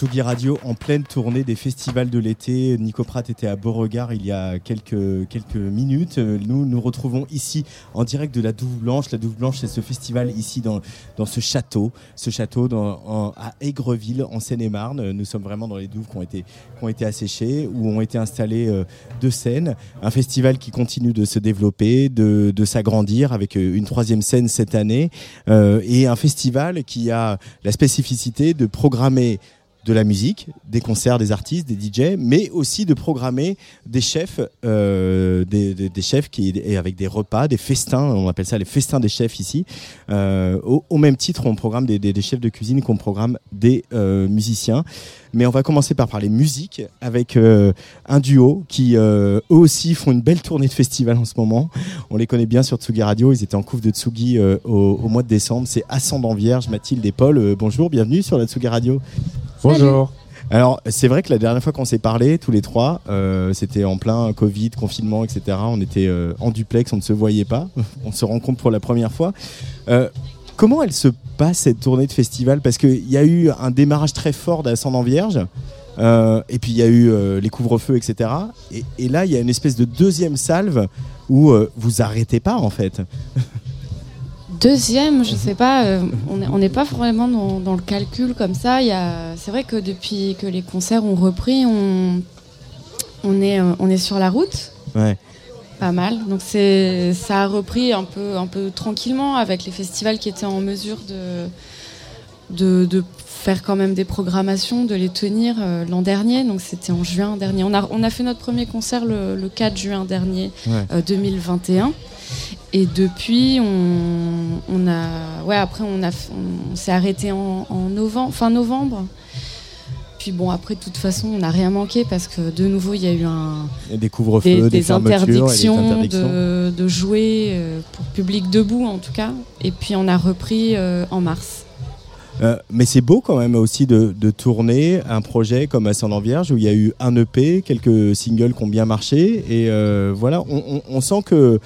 Sugi Radio en pleine tournée des festivals de l'été. Nico Pratt était à Beauregard il y a quelques, quelques minutes. Nous nous retrouvons ici en direct de la Douve Blanche. La Douve Blanche, c'est ce festival ici dans, dans ce château, ce château dans, à Aigreville, en Seine-et-Marne. Nous sommes vraiment dans les douves qui ont été, qui ont été asséchées, où ont été installées euh, deux scènes. Un festival qui continue de se développer, de, de s'agrandir avec euh, une troisième scène cette année. Euh, et un festival qui a la spécificité de programmer de la musique, des concerts, des artistes, des DJ, mais aussi de programmer des chefs, euh, des, chefs qui avec des repas, des festins, on appelle ça les festins des chefs ici. Euh, au, même titre, on programme des chefs de cuisine qu'on programme des euh, musiciens. Mais on va commencer par parler musique avec euh, un duo qui euh, eux aussi font une belle tournée de festival en ce moment. On les connaît bien sur Tsugi Radio. Ils étaient en couve de Tsugi euh, au, au mois de décembre. C'est Ascendant Vierge, Mathilde et Paul. Bonjour, bienvenue sur la Tsugi Radio. Bonjour. Alors, c'est vrai que la dernière fois qu'on s'est parlé, tous les trois, euh, c'était en plein Covid, confinement, etc. On était euh, en duplex, on ne se voyait pas. On se rencontre pour la première fois. Euh, comment elle se passe cette tournée de festival? Parce qu'il y a eu un démarrage très fort d'Ascendant Vierge. euh, et puis il y a eu euh, les couvre-feux, etc. Et, et là, il y a une espèce de deuxième salve où euh, vous arrêtez pas en fait. Deuxième, je sais pas, on n'est pas vraiment dans, dans le calcul comme ça. C'est vrai que depuis que les concerts ont repris, on, on, est, on est sur la route, Ouais. Pas mal. Donc c'est- ça a repris un peu, un peu tranquillement avec les festivals qui étaient en mesure de, de, de faire quand même des programmations, de les tenir euh, l'an dernier. Donc c'était en juin dernier. On a, on a fait notre premier concert le, le 4 juin dernier, Ouais. euh, 2021. Et depuis, on, on a, ouais, après on a, on, s'est arrêté en, en novembre, fin novembre. Puis bon, après, de toute façon, on n'a rien manqué parce que de nouveau, il y a eu un, des couvre-feux, des, interdictions, interdictions. De, de jouer euh, pour public debout en tout cas. Et puis on a repris euh, en mars. Euh, mais c'est beau quand même aussi de, de tourner un projet comme Ascendant Vierge où il y a eu un EP, quelques singles qui ont bien marché. Et euh, voilà, on, on- on sent que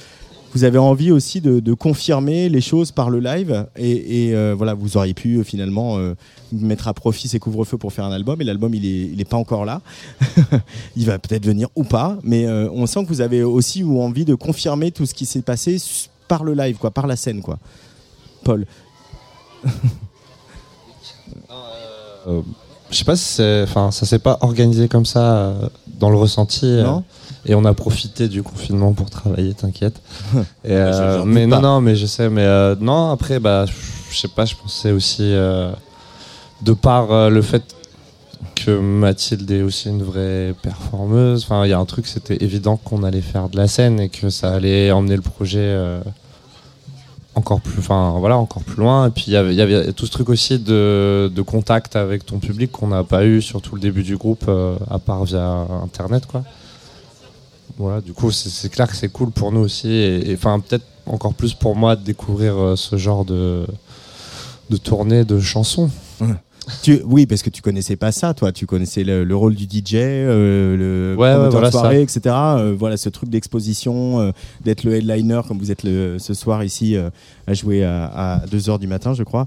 vous avez envie aussi de, de confirmer les choses par le live. Et, et, euh, voilà, vous auriez pu euh, finalement euh, mettre à profit ces couvre-feux pour faire un album. Et l'album, il est, il est pas encore là. il va peut-être venir ou pas. Mais euh, on sent que vous avez aussi ou envie de confirmer tout ce qui s'est passé par le live, quoi, par la scène. Quoi. Paul. Je sais pas si enfin, ça s'est pas organisé comme ça dans le ressenti. Non? Et on a profité du confinement pour travailler, t'inquiète. Euh, mais doute non, pas. non, mais je sais, mais euh, non. Après, bah, je sais pas, je pensais aussi euh, de par euh, le fait que Mathilde est aussi une vraie performeuse. Enfin, il y a un truc, c'était évident qu'on allait faire de la scène et que ça allait emmener le projet. euh, encore plus enfin voilà encore plus loin et puis il y avait- tout ce truc aussi de, de contact avec ton public qu'on n'a pas eu sur tout le début du groupe euh, à part via internet quoi voilà du coup c'est clair que c'est cool pour nous aussi et enfin peut-être encore plus pour moi de découvrir euh, ce genre de de tournée de chansons Tu, oui, parce que tu connaissais pas ça, toi. Tu connaissais le, le rôle du DJ, euh, le Ouais, ouais, promoteur voilà de soirée, ça. etc. Euh, voilà, ce truc d'exposition, euh, d'être le headliner comme vous êtes le, ce soir ici à jouer à, 2h du matin, je crois.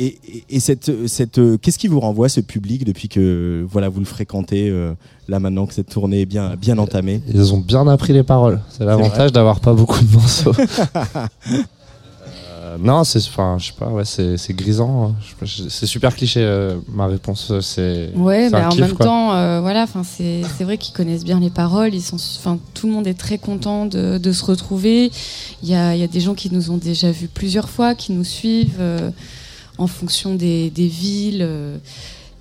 Euh, et, et- et cette, cette, euh, qu'est-ce qui vous renvoie ce public depuis que voilà vous le fréquentez euh, là maintenant que cette tournée est bien, bien entamée? ils ont bien appris les paroles c'est l'avantage d'avoir pas beaucoup de morceaux Euh, non, c'est, enfin, je sais pas, ouais, c'est, c'est grisant. hein. C'est super cliché. euh, ma réponse, euh, c'est. Ouais, mais en même quoi. temps, euh, voilà, enfin c'est c'est vrai qu'ils connaissent bien les paroles. Ils sont, enfin tout le monde est très content de, de se retrouver. Il y a, il y a des gens qui nous ont déjà vus plusieurs fois, qui nous suivent euh, en fonction des, villes euh,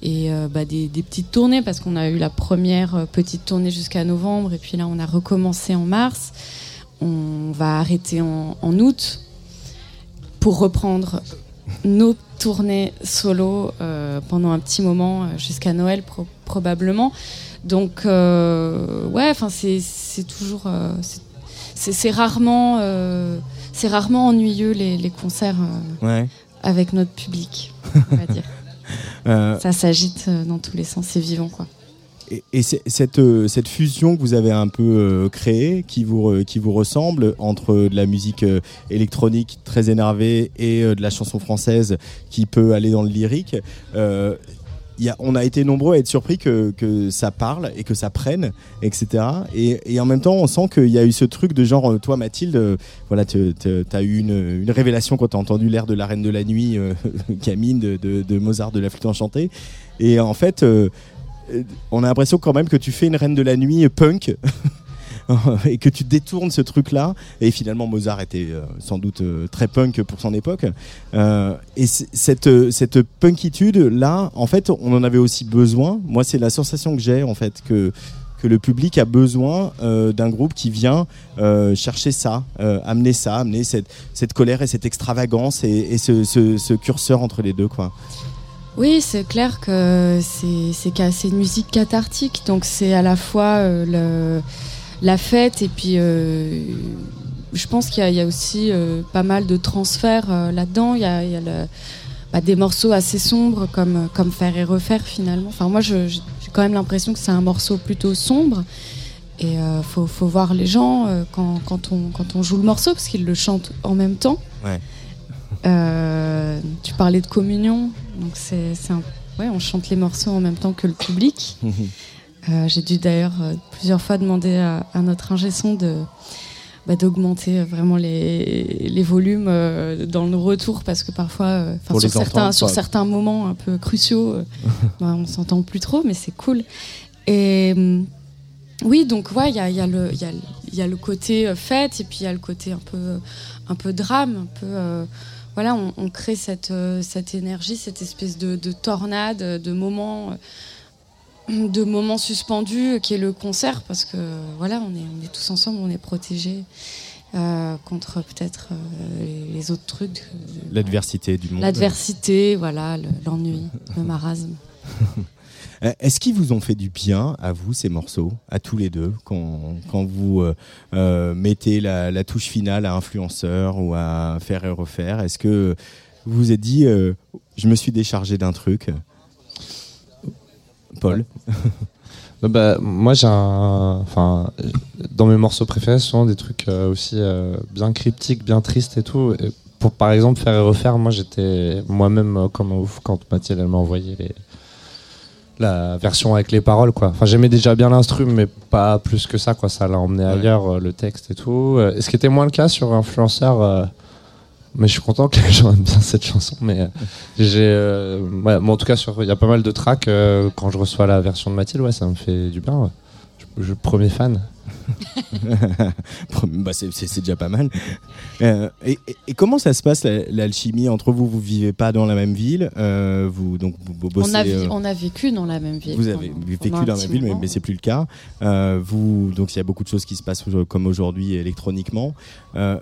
et euh, bah, des, petites tournées parce qu'on a eu la première euh, petite tournée jusqu'à novembre et puis là on a recommencé en mars. On va arrêter en, août pour reprendre nos tournées solo pendant un petit moment jusqu'à Noël pro- probablement. Donc euh, ouais, enfin c'est toujours c'est- rarement c'est rarement ennuyeux les, concerts. Avec notre public, on va dire. Euh, Ça s'agite euh, dans tous les sens, c'est vivant quoi. Et, cette, euh, cette fusion que vous avez un peu euh, créée, qui vous, qui vous ressemble, entre de la musique électronique très énervée et de la chanson française qui peut aller dans le lyrique, on a été nombreux à être surpris que, ça parle et que ça prenne, etc. Et, en même temps, on sent qu'il y a eu ce truc de genre, euh, toi Mathilde, euh, voilà, tu as eu une, révélation quand tu as entendu l'air de la Reine de la Nuit, euh, Camille, de, de- Mozart, de la flûte enchantée. Et en fait, euh, euh, on a l'impression quand même que tu fais une reine de la nuit euh, punk et que tu détournes ce truc-là. Et finalement, Mozart était euh, sans doute euh, très punk pour son époque. Euh, et cette, cette punkitude-là, en fait, on en avait aussi besoin. Moi, c'est la sensation que j'ai, en fait, que que le public a besoin d'un groupe qui vient chercher ça, amener ça, amener cette, cette colère et cette extravagance et, ce, ce- curseur entre les deux. Quoi. Oui, c'est clair que c'est une musique cathartique, donc c'est à la fois le, la fête et puis euh, je pense qu'il y, a- il y a aussi euh, pas mal de transferts euh, là-dedans. Il y a, il y a le- bah, des morceaux assez sombres comme, comme Faire et Refaire finalement. Enfin, moi, j'ai quand même l'impression que c'est un morceau plutôt sombre. Et euh, faut, faut voir les gens euh, quand, quand, on, quand on joue le morceau, parce qu'ils le chantent en même temps. Ouais. Euh, tu parlais de communion, donc c'est ouais, on chante les morceaux en même temps que le public. Euh, J'ai dû d'ailleurs euh, plusieurs fois demander à, à notre ingé son de bah, d'augmenter euh, vraiment les, les volumes euh, dans le retour parce que parfois, euh, sur certains entendre, sur certains moments un peu cruciaux, euh, bah, on s'entend plus trop, mais c'est cool. Et oui, donc ouais, il y a, y, a le- il y, a, le- il y a le côté fête et puis il y a le côté un peu un peu drame, un peu voilà, on, on crée cette cette énergie, cette espèce de, de tornade, de moments de moments suspendus qui est le concert parce que voilà, on est on est tous ensemble, on est protégés euh, contre peut-être euh, les, autres trucs, L'adversité du monde. l'adversité, voilà, le- l'ennui, le marasme. Euh, Est-ce qu'ils vous ont fait du bien à vous ces morceaux, à tous les deux, quand, quand vous euh, mettez la, la touche finale à influenceur ou à faire et refaire? Est-ce que vous vous êtes dit, euh, je me suis déchargé d'un truc Paul bah, moi, j'ai un. Enfin, dans mes morceaux préférés, souvent des trucs euh, aussi euh, bien cryptiques, bien tristes et tout. Et pour par exemple faire et refaire, moi j'étais moi-même euh, comme un ouf quand Mathilde elle m'a envoyé les la version avec les paroles quoi. Enfin j'aimais déjà bien l'instru mais pas plus que ça quoi. Ça l'a emmené ailleurs le texte et tout. Et ce qui était moins le cas sur influenceur. Mais je suis content que les gens aiment bien cette chanson. Mais euh, j'ai, euh, ouais, en tout cas, il y a pas mal de tracks euh, quand je reçois la version de Mathilde, ouais, ça me fait du bien. ouais. Je, je- premier fan. Bah, c'est- c'est c'est déjà pas mal. Euh, et, et- et comment ça se passe la- l'alchimie entre vous? Vous vivez pas dans la même ville, euh, vous donc vous, vous bossez. On a, vi- euh, on a vécu dans la même ville. Vous avez pendant- vécu pendant un dans la petit ville, mais, moment. mais c'est plus le cas. Euh, vous, donc il y a beaucoup de choses qui se passent au- comme aujourd'hui électroniquement. Euh,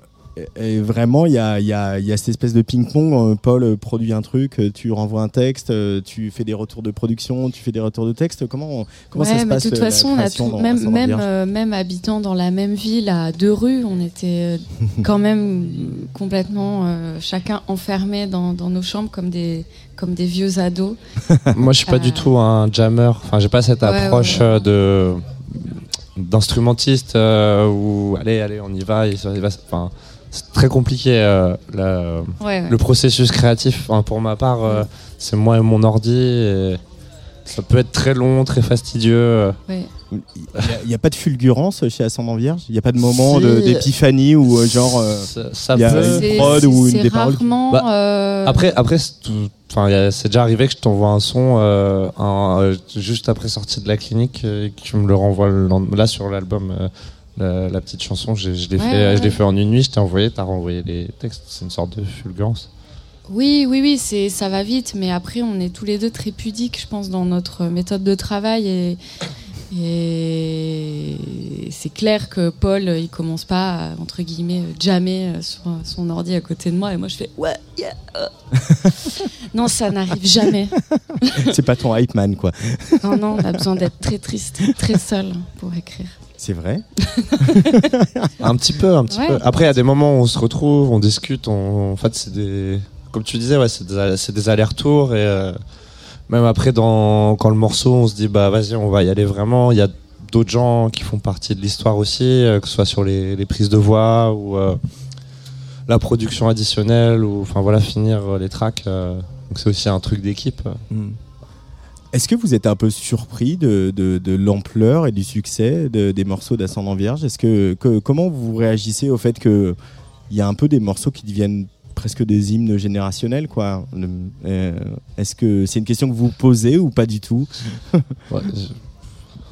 et vraiment, il y a, il y, a, il y a cette espèce de ping-pong. Euh, Paul euh, produit un truc, euh, tu renvoies un texte, tu fais des retours de production, tu fais des retours de texte. Comment, comment Ouais, ça se passe de toute façon, on a création tout- dans même, euh, habitant dans la même ville, à deux rues, on était quand même complètement euh, chacun enfermé dans, dans nos chambres comme des, comme des vieux ados. moi, je suis pas Euh. du tout un jammer. Enfin, j'ai pas cette Ouais, approche ouais, ouais. de d'instrumentiste euh, où allez, allez, on y va. il va- Enfin, c'est très compliqué euh, la- Ouais, ouais. le processus créatif. Enfin, pour ma part, euh, c'est moi et mon ordi. Et ça peut être très long, très fastidieux. euh. Ouais. Il n'y a, pas de fulgurance chez Ascendant Vierge? Il n'y a pas de moment Si. d'épiphanie ou euh, genre ça, ça il y a peut. une prod ou une des paroles qui- rarement. Bah, euh, Après, après c'est déjà arrivé que je t'envoie un son un- juste après sortie de la clinique et que tu me le renvoies le lendemain. Là, sur l'album, euh, la, la petite chanson, je l'ai Ouais, fait, ouais, je l'ai ouais. fait en une nuit, je t'ai envoyé, t'as renvoyé les textes. C'est une sorte de fulgurance. Oui, oui, oui, c'est ça va vite, mais après on est tous les deux très pudiques, je pense, dans notre méthode de travail et, et c'est clair que Paul, il commence pas à, entre guillemets jamais euh, sur son ordi à côté de moi et moi je fais ouais, yeah, euh. non, ça n'arrive jamais. C'est pas ton hype man, quoi. Non, non, on a besoin d'être très triste, très seul pour écrire. C'est vrai Un petit peu, un petit Ouais. peu. Après, il y a des moments où on se retrouve, on discute. On... En fait, c'est des. Comme tu disais, ouais, c'est des, c'est des allers-retours. Et euh, même après, quand le morceau, on se dit, bah vas-y, on va y aller vraiment. Il y a d'autres gens qui font partie de l'histoire aussi, euh, que ce soit sur les, prises de voix ou euh, la production additionnelle, ou enfin voilà, finir euh, les tracks. c'est aussi un truc d'équipe. Hmm. Est-ce que vous êtes un peu surpris de, l'ampleur et du succès de- des morceaux d'Ascendant Vierge? Est-ce que- comment vous réagissez au fait que il y a un peu des morceaux qui deviennent presque des hymnes générationnels quoi euh, Est-ce que c'est une question que vous posez ou pas du tout Ouais, je-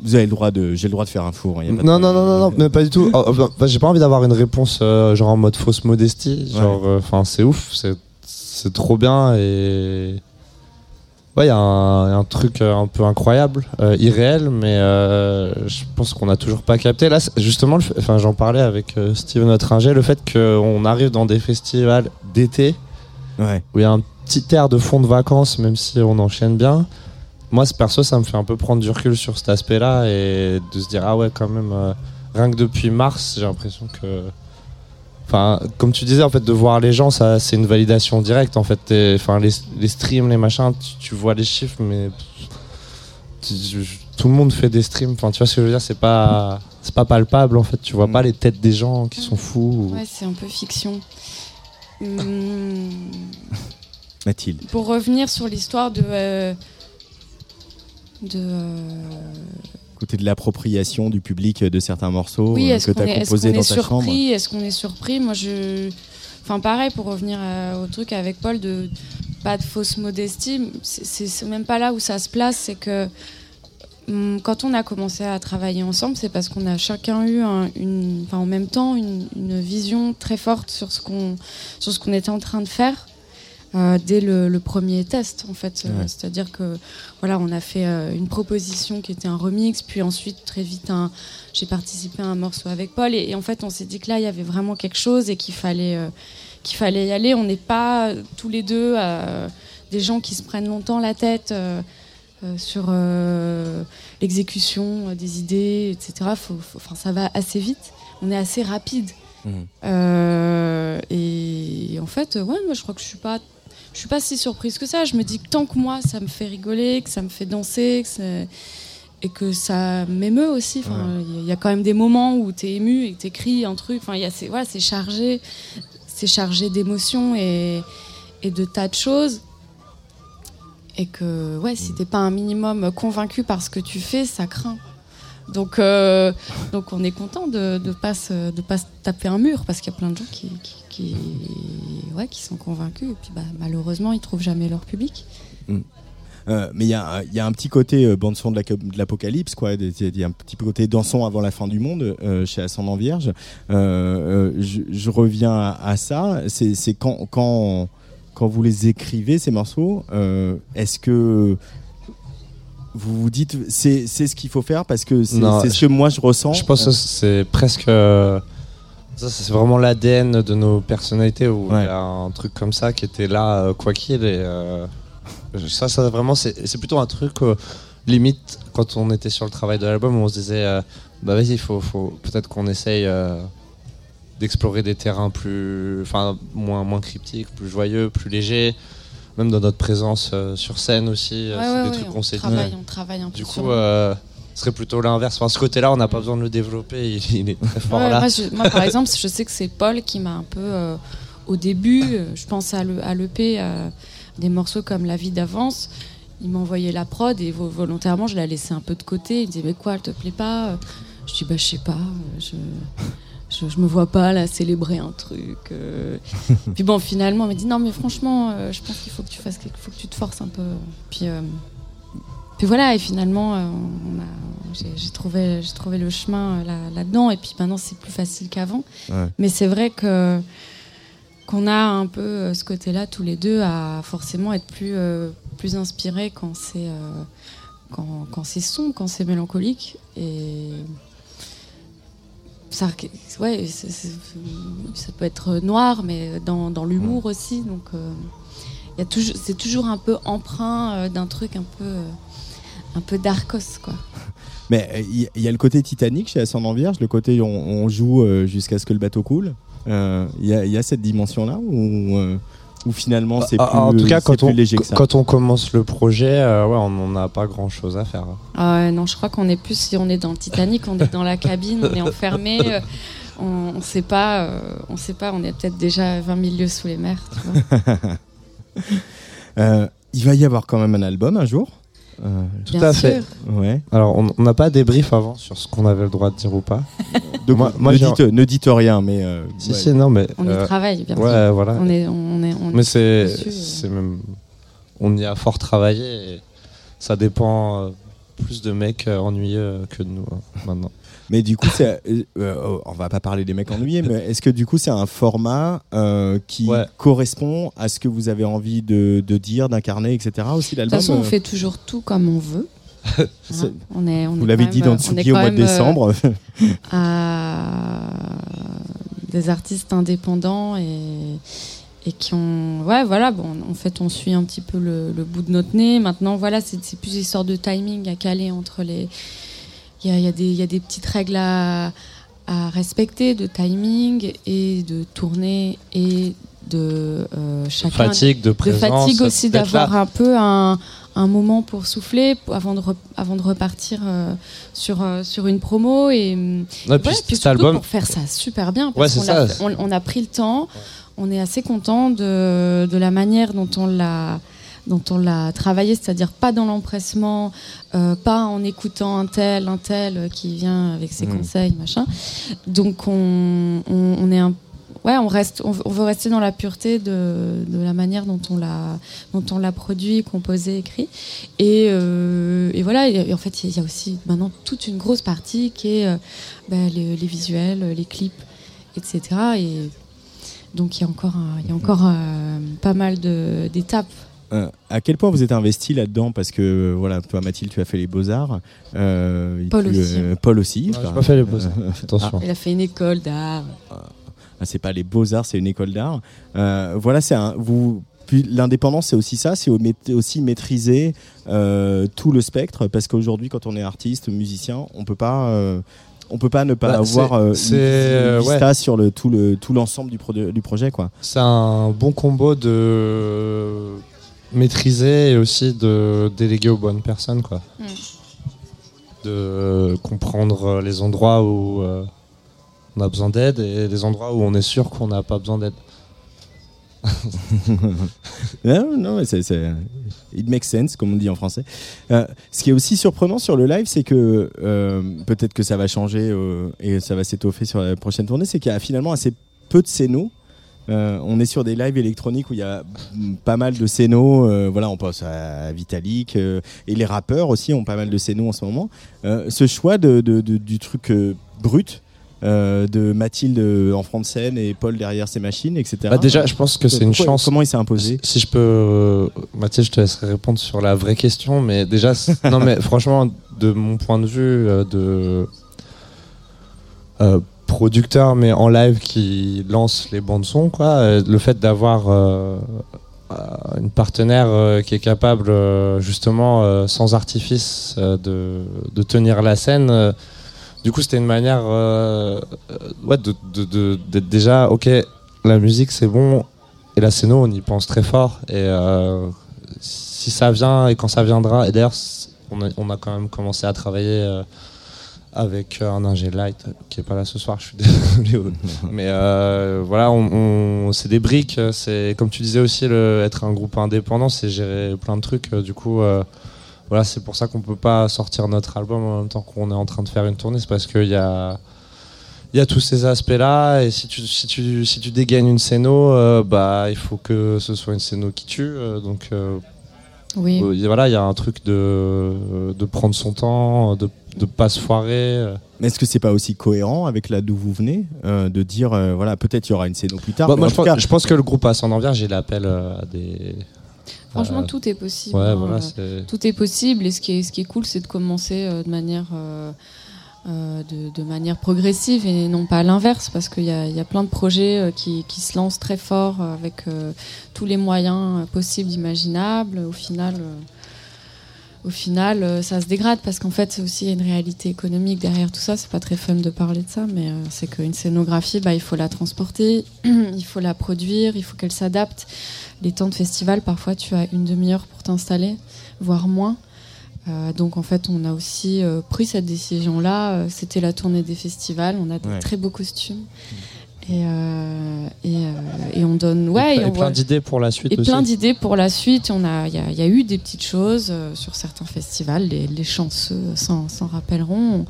Vous avez le droit de, j'ai le droit de faire un four. hein, y a pas de Non, non, non, non, non, mais pas du tout. Oh, oh, bah, j'ai pas envie d'avoir une réponse euh, genre en mode fausse modestie. Genre, euh, enfin, c'est ouf, c'est, c'est trop bien et. Ouais, il y a un, truc euh, un peu incroyable, euh, irréel, mais euh, je pense qu'on n'a toujours pas capté. Là, justement, fait- enfin, j'en parlais avec euh, Steven notre ingé, le fait qu'on arrive dans des festivals d'été Ouais. où il y a un petit air de fond de vacances, même si on enchaîne bien. Moi, ce perso, ça me fait un peu prendre du recul sur cet aspect-là et de se dire, ah ouais, quand même, rien que depuis mars, j'ai l'impression que. Enfin, comme tu disais, en fait, de voir les gens, ça, c'est une validation directe. En fait, enfin, les, les streams, les machins, tu, tu vois les chiffres, mais tu- tu- tout le monde fait des streams. Enfin, tu vois ce que je veux dire? C'est pas, c'est pas palpable. En fait, tu vois Mm. pas les têtes des gens qui sont fous. ou- Ouais, c'est un peu fiction. Hum, Mathilde. pour revenir sur l'histoire de. euh, de euh, Côté de l'appropriation du public de certains morceaux oui, euh, que tu as est, composés qu'on dans est ta chambre. surpris Est-ce qu'on est surpris? Moi, je. Enfin, pareil, pour revenir euh, au truc avec Paul, de pas de fausse modestie, c'est- même pas là où ça se place, c'est que hum, quand on a commencé à travailler ensemble, c'est parce qu'on a chacun eu un- une, enfin, en même temps une, une vision très forte sur ce qu'on sur ce qu'on était en train de faire. Euh, dès le, le premier test en fait. Euh, c'est-à-dire que voilà on a fait euh, une proposition qui était un remix puis ensuite très vite j'ai participé à un morceau avec Paul. Et, et en fait on s'est dit que là il y avait vraiment quelque chose et qu'il fallait qu'il fallait y aller. On n'est pas tous les deux des gens qui se prennent longtemps la tête sur l'exécution des idées etc Faut- ça va assez vite. On est assez rapide. Euh, et en fait, ouais, moi je crois que je suis pas, je suis pas si surprise que ça. Je me dis que tant que moi ça me fait rigoler, que ça me fait danser, que c'est- et que ça m'émeut aussi. Enfin, il y a quand même des moments où tu es ému et que tu écris un truc. Enfin, il y a ces- voilà, c'est chargé, c'est chargé d'émotions et, et de tas de choses. Et que ouais, si t'es pas un minimum convaincu par ce que tu fais, ça craint. Donc, euh, donc on est content de ne pas, de pas taper un mur parce qu'il y a plein de gens qui, ouais, qui sont convaincus et puis bah, malheureusement ils trouvent jamais leur public. Euh, mais il y, a un- il y a un petit côté euh, bande son de la- de l'apocalypse, quoi. Il y a un petit côté dansons avant la fin du monde euh, chez Ascendant Vierge. Euh, euh, je, reviens à, à ça. C'est quand, quand, quand vous les écrivez ces morceaux, euh, est-ce que vous vous dites c'est c'est ce qu'il faut faire parce que c'est Non, c'est ce que moi je ressens. Je pense que c'est presque. euh, Ça, c'est vraiment l'ADN de nos personnalités où il y a un truc comme ça qui était là, euh, quoi qu'il. Et euh, ça, ça vraiment, c'est c'est plutôt un truc limite quand on était sur le travail de l'album où on se disait, euh, bah vas-y, il faut, faut peut-être qu'on essaye euh, d'explorer des terrains plus, enfin, moins, moins cryptiques, plus joyeux, plus légers. Même dans notre présence euh, sur scène aussi, euh, Ouais, c'est ouais, des trucs on, qu'on s'est dit. on travaille un peu Du coup, euh, ce serait plutôt l'inverse. Enfin, ce côté-là, on n'a pas besoin de le développer. Il, il est très fort là. moi, je- moi, par exemple, je sais que c'est Paul qui m'a un peu, au début, je pense à l'EP, le, à l'EP, des morceaux comme La vie d'avance. il m'envoyait la prod et vo- volontairement, je la laissais un peu de côté. Il me disait, mais quoi, elle te plaît pas? Je dis, bah, je sais pas, je, je, je me vois pas là célébrer un truc. euh. Puis bon, finalement, il m'a dit, non, mais franchement, euh, je pense qu'il faut que tu fasses faut que tu te forces un peu. Puis, euh, puis voilà, et finalement, on a- j'ai trouvé, j'ai trouvé le chemin là- là-dedans. et puis maintenant, c'est plus facile qu'avant. Ouais. Mais c'est vrai que qu'on a un peu ce côté-là tous les deux à forcément être plus plus inspiré quand c'est quand, quand c'est sombre, quand c'est mélancolique et ça, ouais, ça peut être noir, mais dans, dans l'humour aussi. Donc, euh, c'est toujours un peu emprunt euh, d'un truc un peu, euh, un peu d'Arcos, quoi. Mais euh, il y, il y a le côté Titanic chez Ascendant Vierge, le côté on, on joue euh, jusqu'à ce que le bateau coule. Euh, Il y, y a cette dimension-là euh, ou finalement c'est plus, Ah, en tout cas, c'est quand plus on, léger que ça quand on commence le projet, euh, ouais, on n'en a pas grand chose à faire. Ouais, non, je crois qu'on est plus, si on est dans le Titanic, on est dans la cabine, on est enfermé, euh, on, on sait pas, euh, on sait pas, on est peut-être déjà 20 000 lieues sous les mers, tu vois. Euh, il va y avoir quand même un album un jour. Euh, Tout Bien à sûr. fait. ouais. Alors, on n'a pas débrief avant sur ce qu'on avait le droit de dire ou pas. Donc, Moi- moi, ne, dites, ne dites rien, mais euh, Si, ouais. si, non, mais. On y euh, travaille, bien sûr. ouais, voilà. On est, on est, on Mais c'est, euh. même, on y a fort travaillé. Et ça dépend euh, plus de mecs ennuyeux que de nous hein, maintenant. Mais du coup, c'est, euh, euh, on va pas parler des mecs ennuyés, mais est-ce que du coup c'est un format euh, qui Ouais. correspond à ce que vous avez envie de, de dire, d'incarner, etc. aussi De toute façon, on euh, fait toujours tout comme on veut. Hein, on est, on Vous l'avez dit dans Tsuki au mois de euh, décembre. à des artistes indépendants et, et qui ont ouais voilà bon en fait on suit un petit peu le, le bout de notre nez maintenant voilà c'est c'est plus des sortes de timing à caler entre les il y a, y a y a des petites règles à, à respecter de timing et de tournée et de euh, chacun Fatigue, de de présence. fatigue aussi d'avoir un peu un, un moment pour souffler avant de, re- avant de repartir euh, sur, euh, sur une promo et, Ouais, puis Ouais, surtout album, pour faire ça super bien Ouais, parce ça. fait- on, on a pris le temps on est assez content de, de la manière dont on l'a dont on l'a travaillé, c'est-à-dire pas dans l'empressement, euh, pas en écoutant un tel, un tel euh, qui vient avec ses Mhm. conseils, machin. Donc on, on, on est un Ouais, on reste, on, veut- rester dans la pureté de, de la manière dont on l'a, dont on l'a produit, composé, écrit. Et, euh, et voilà. Et, en fait, il y a aussi maintenant toute une grosse partie qui est euh, bah, les, les visuels, les clips, etc. Et donc il y a encore, il y a encore euh, pas mal d'étapes. Euh, à quel point vous êtes investi là-dedans Parce que euh, voilà, toi Mathilde, tu as fait les beaux-arts. Euh, Paul tu, aussi. euh, Paul aussi. Enfin, pas fait les beaux-arts. Attention. Il a fait une école d'art. Ah, c'est pas les beaux-arts, c'est une école d'art. Euh, voilà, c'est un. Vous. L'indépendance, c'est aussi ça, c'est aussi maîtriser euh, tout le spectre, parce qu'aujourd'hui, quand on est artiste, musicien, on peut pas, euh, on peut pas ne pas Bah, avoir c'est- euh, une, c'est, une vista sur le tout le tout l'ensemble du, projet, quoi. C'est un bon combo de maîtriser et aussi de déléguer aux bonnes personnes, quoi. Mm. De comprendre les endroits où euh, on a besoin d'aide et les endroits où on est sûr qu'on n'a pas besoin d'aide. Non, non, mais c'est, c'est- it makes sense, comme on dit en français. Euh, ce qui est aussi surprenant sur le live, c'est que euh, peut-être que ça va changer euh, et ça va s'étoffer sur la prochaine tournée, c'est qu'il y a finalement assez peu de scénos. Euh, on est sur des lives électroniques où il y a pas mal de scénos. euh, voilà, on pense à Vitalik euh, et les rappeurs aussi ont pas mal de scénos en ce moment. Ce choix de, de- de- du truc brut. de Mathilde en front de scène et Paul derrière ses machines, etc. Bah, déjà, je pense que c'est une Pourquoi- chance. Comment il s'est imposé Si je peux, Mathieu, je te laisserai répondre sur la vraie question, mais déjà, non, mais franchement, de mon point de vue de euh, producteur, mais en live qui lance les bandes son, quoi, euh, le fait d'avoir euh, euh, une partenaire qui est capable, justement, sans artifice, de, de tenir la scène. du coup, c'était une manière ouais, de, de- d'être déjà, ok, la musique c'est bon, et la scéno, on y pense très fort. Et si ça vient et quand ça viendra, et d'ailleurs, on on a quand même commencé à travailler avec un ingé light qui est pas là ce soir, je suis désolé. Mais euh, voilà, on, on- c'est des briques. C'est comme tu disais aussi, le, être un groupe indépendant, c'est gérer plein de trucs. Du coup, euh, voilà, c'est pour ça qu'on peut pas sortir notre album en même temps qu'on est en train de faire une tournée. C'est parce qu'il y a il y a tous ces aspects-là, et si tu, si tu, si tu dégaines une scéno, euh, bah, il faut que ce soit une scéno qui tue. euh, donc euh, Oui. euh, voilà, il y a un truc de, de prendre son temps, de ne pas se foirer. euh. Mais est-ce que c'est pas aussi cohérent avec là d'où vous venez euh, de dire euh, voilà peut-être il y aura une scéno plus tard. Bah, moi, je pense, cas, je pense que le groupe Ascendant Vierge, il appelle euh, à des. Franchement, tout est possible. Ouais, hein. voilà, Euh, tout est possible et ce qui est, ce qui est cool, c'est de commencer euh, de manière. euh, euh, de, de manière progressive et non pas à l'inverse parce qu'il y a, il y a plein de projets euh, qui, qui se lancent très fort avec euh, tous les moyens euh, possibles imaginables au final euh, au final euh, ça se dégrade parce qu'en fait c'est aussi une réalité économique derrière tout ça. C'est pas très fun de parler de ça mais euh, c'est qu'une scénographie bah, il faut la transporter il faut la produire il faut qu'elle s'adapte. Les temps de festival parfois tu as une demi-heure pour t'installer voire moins. Euh, donc en fait, on a aussi euh, pris cette décision-là. C'était la tournée des festivals. On a des très beaux costumes et euh, et, euh, et on donne ouais et, et on plein d'idées pour la suite et aussi. plein d'idées pour la suite. On a il y, a- il y a eu des petites choses euh, sur certains festivals. Les, les chanceux s'en rappelleront.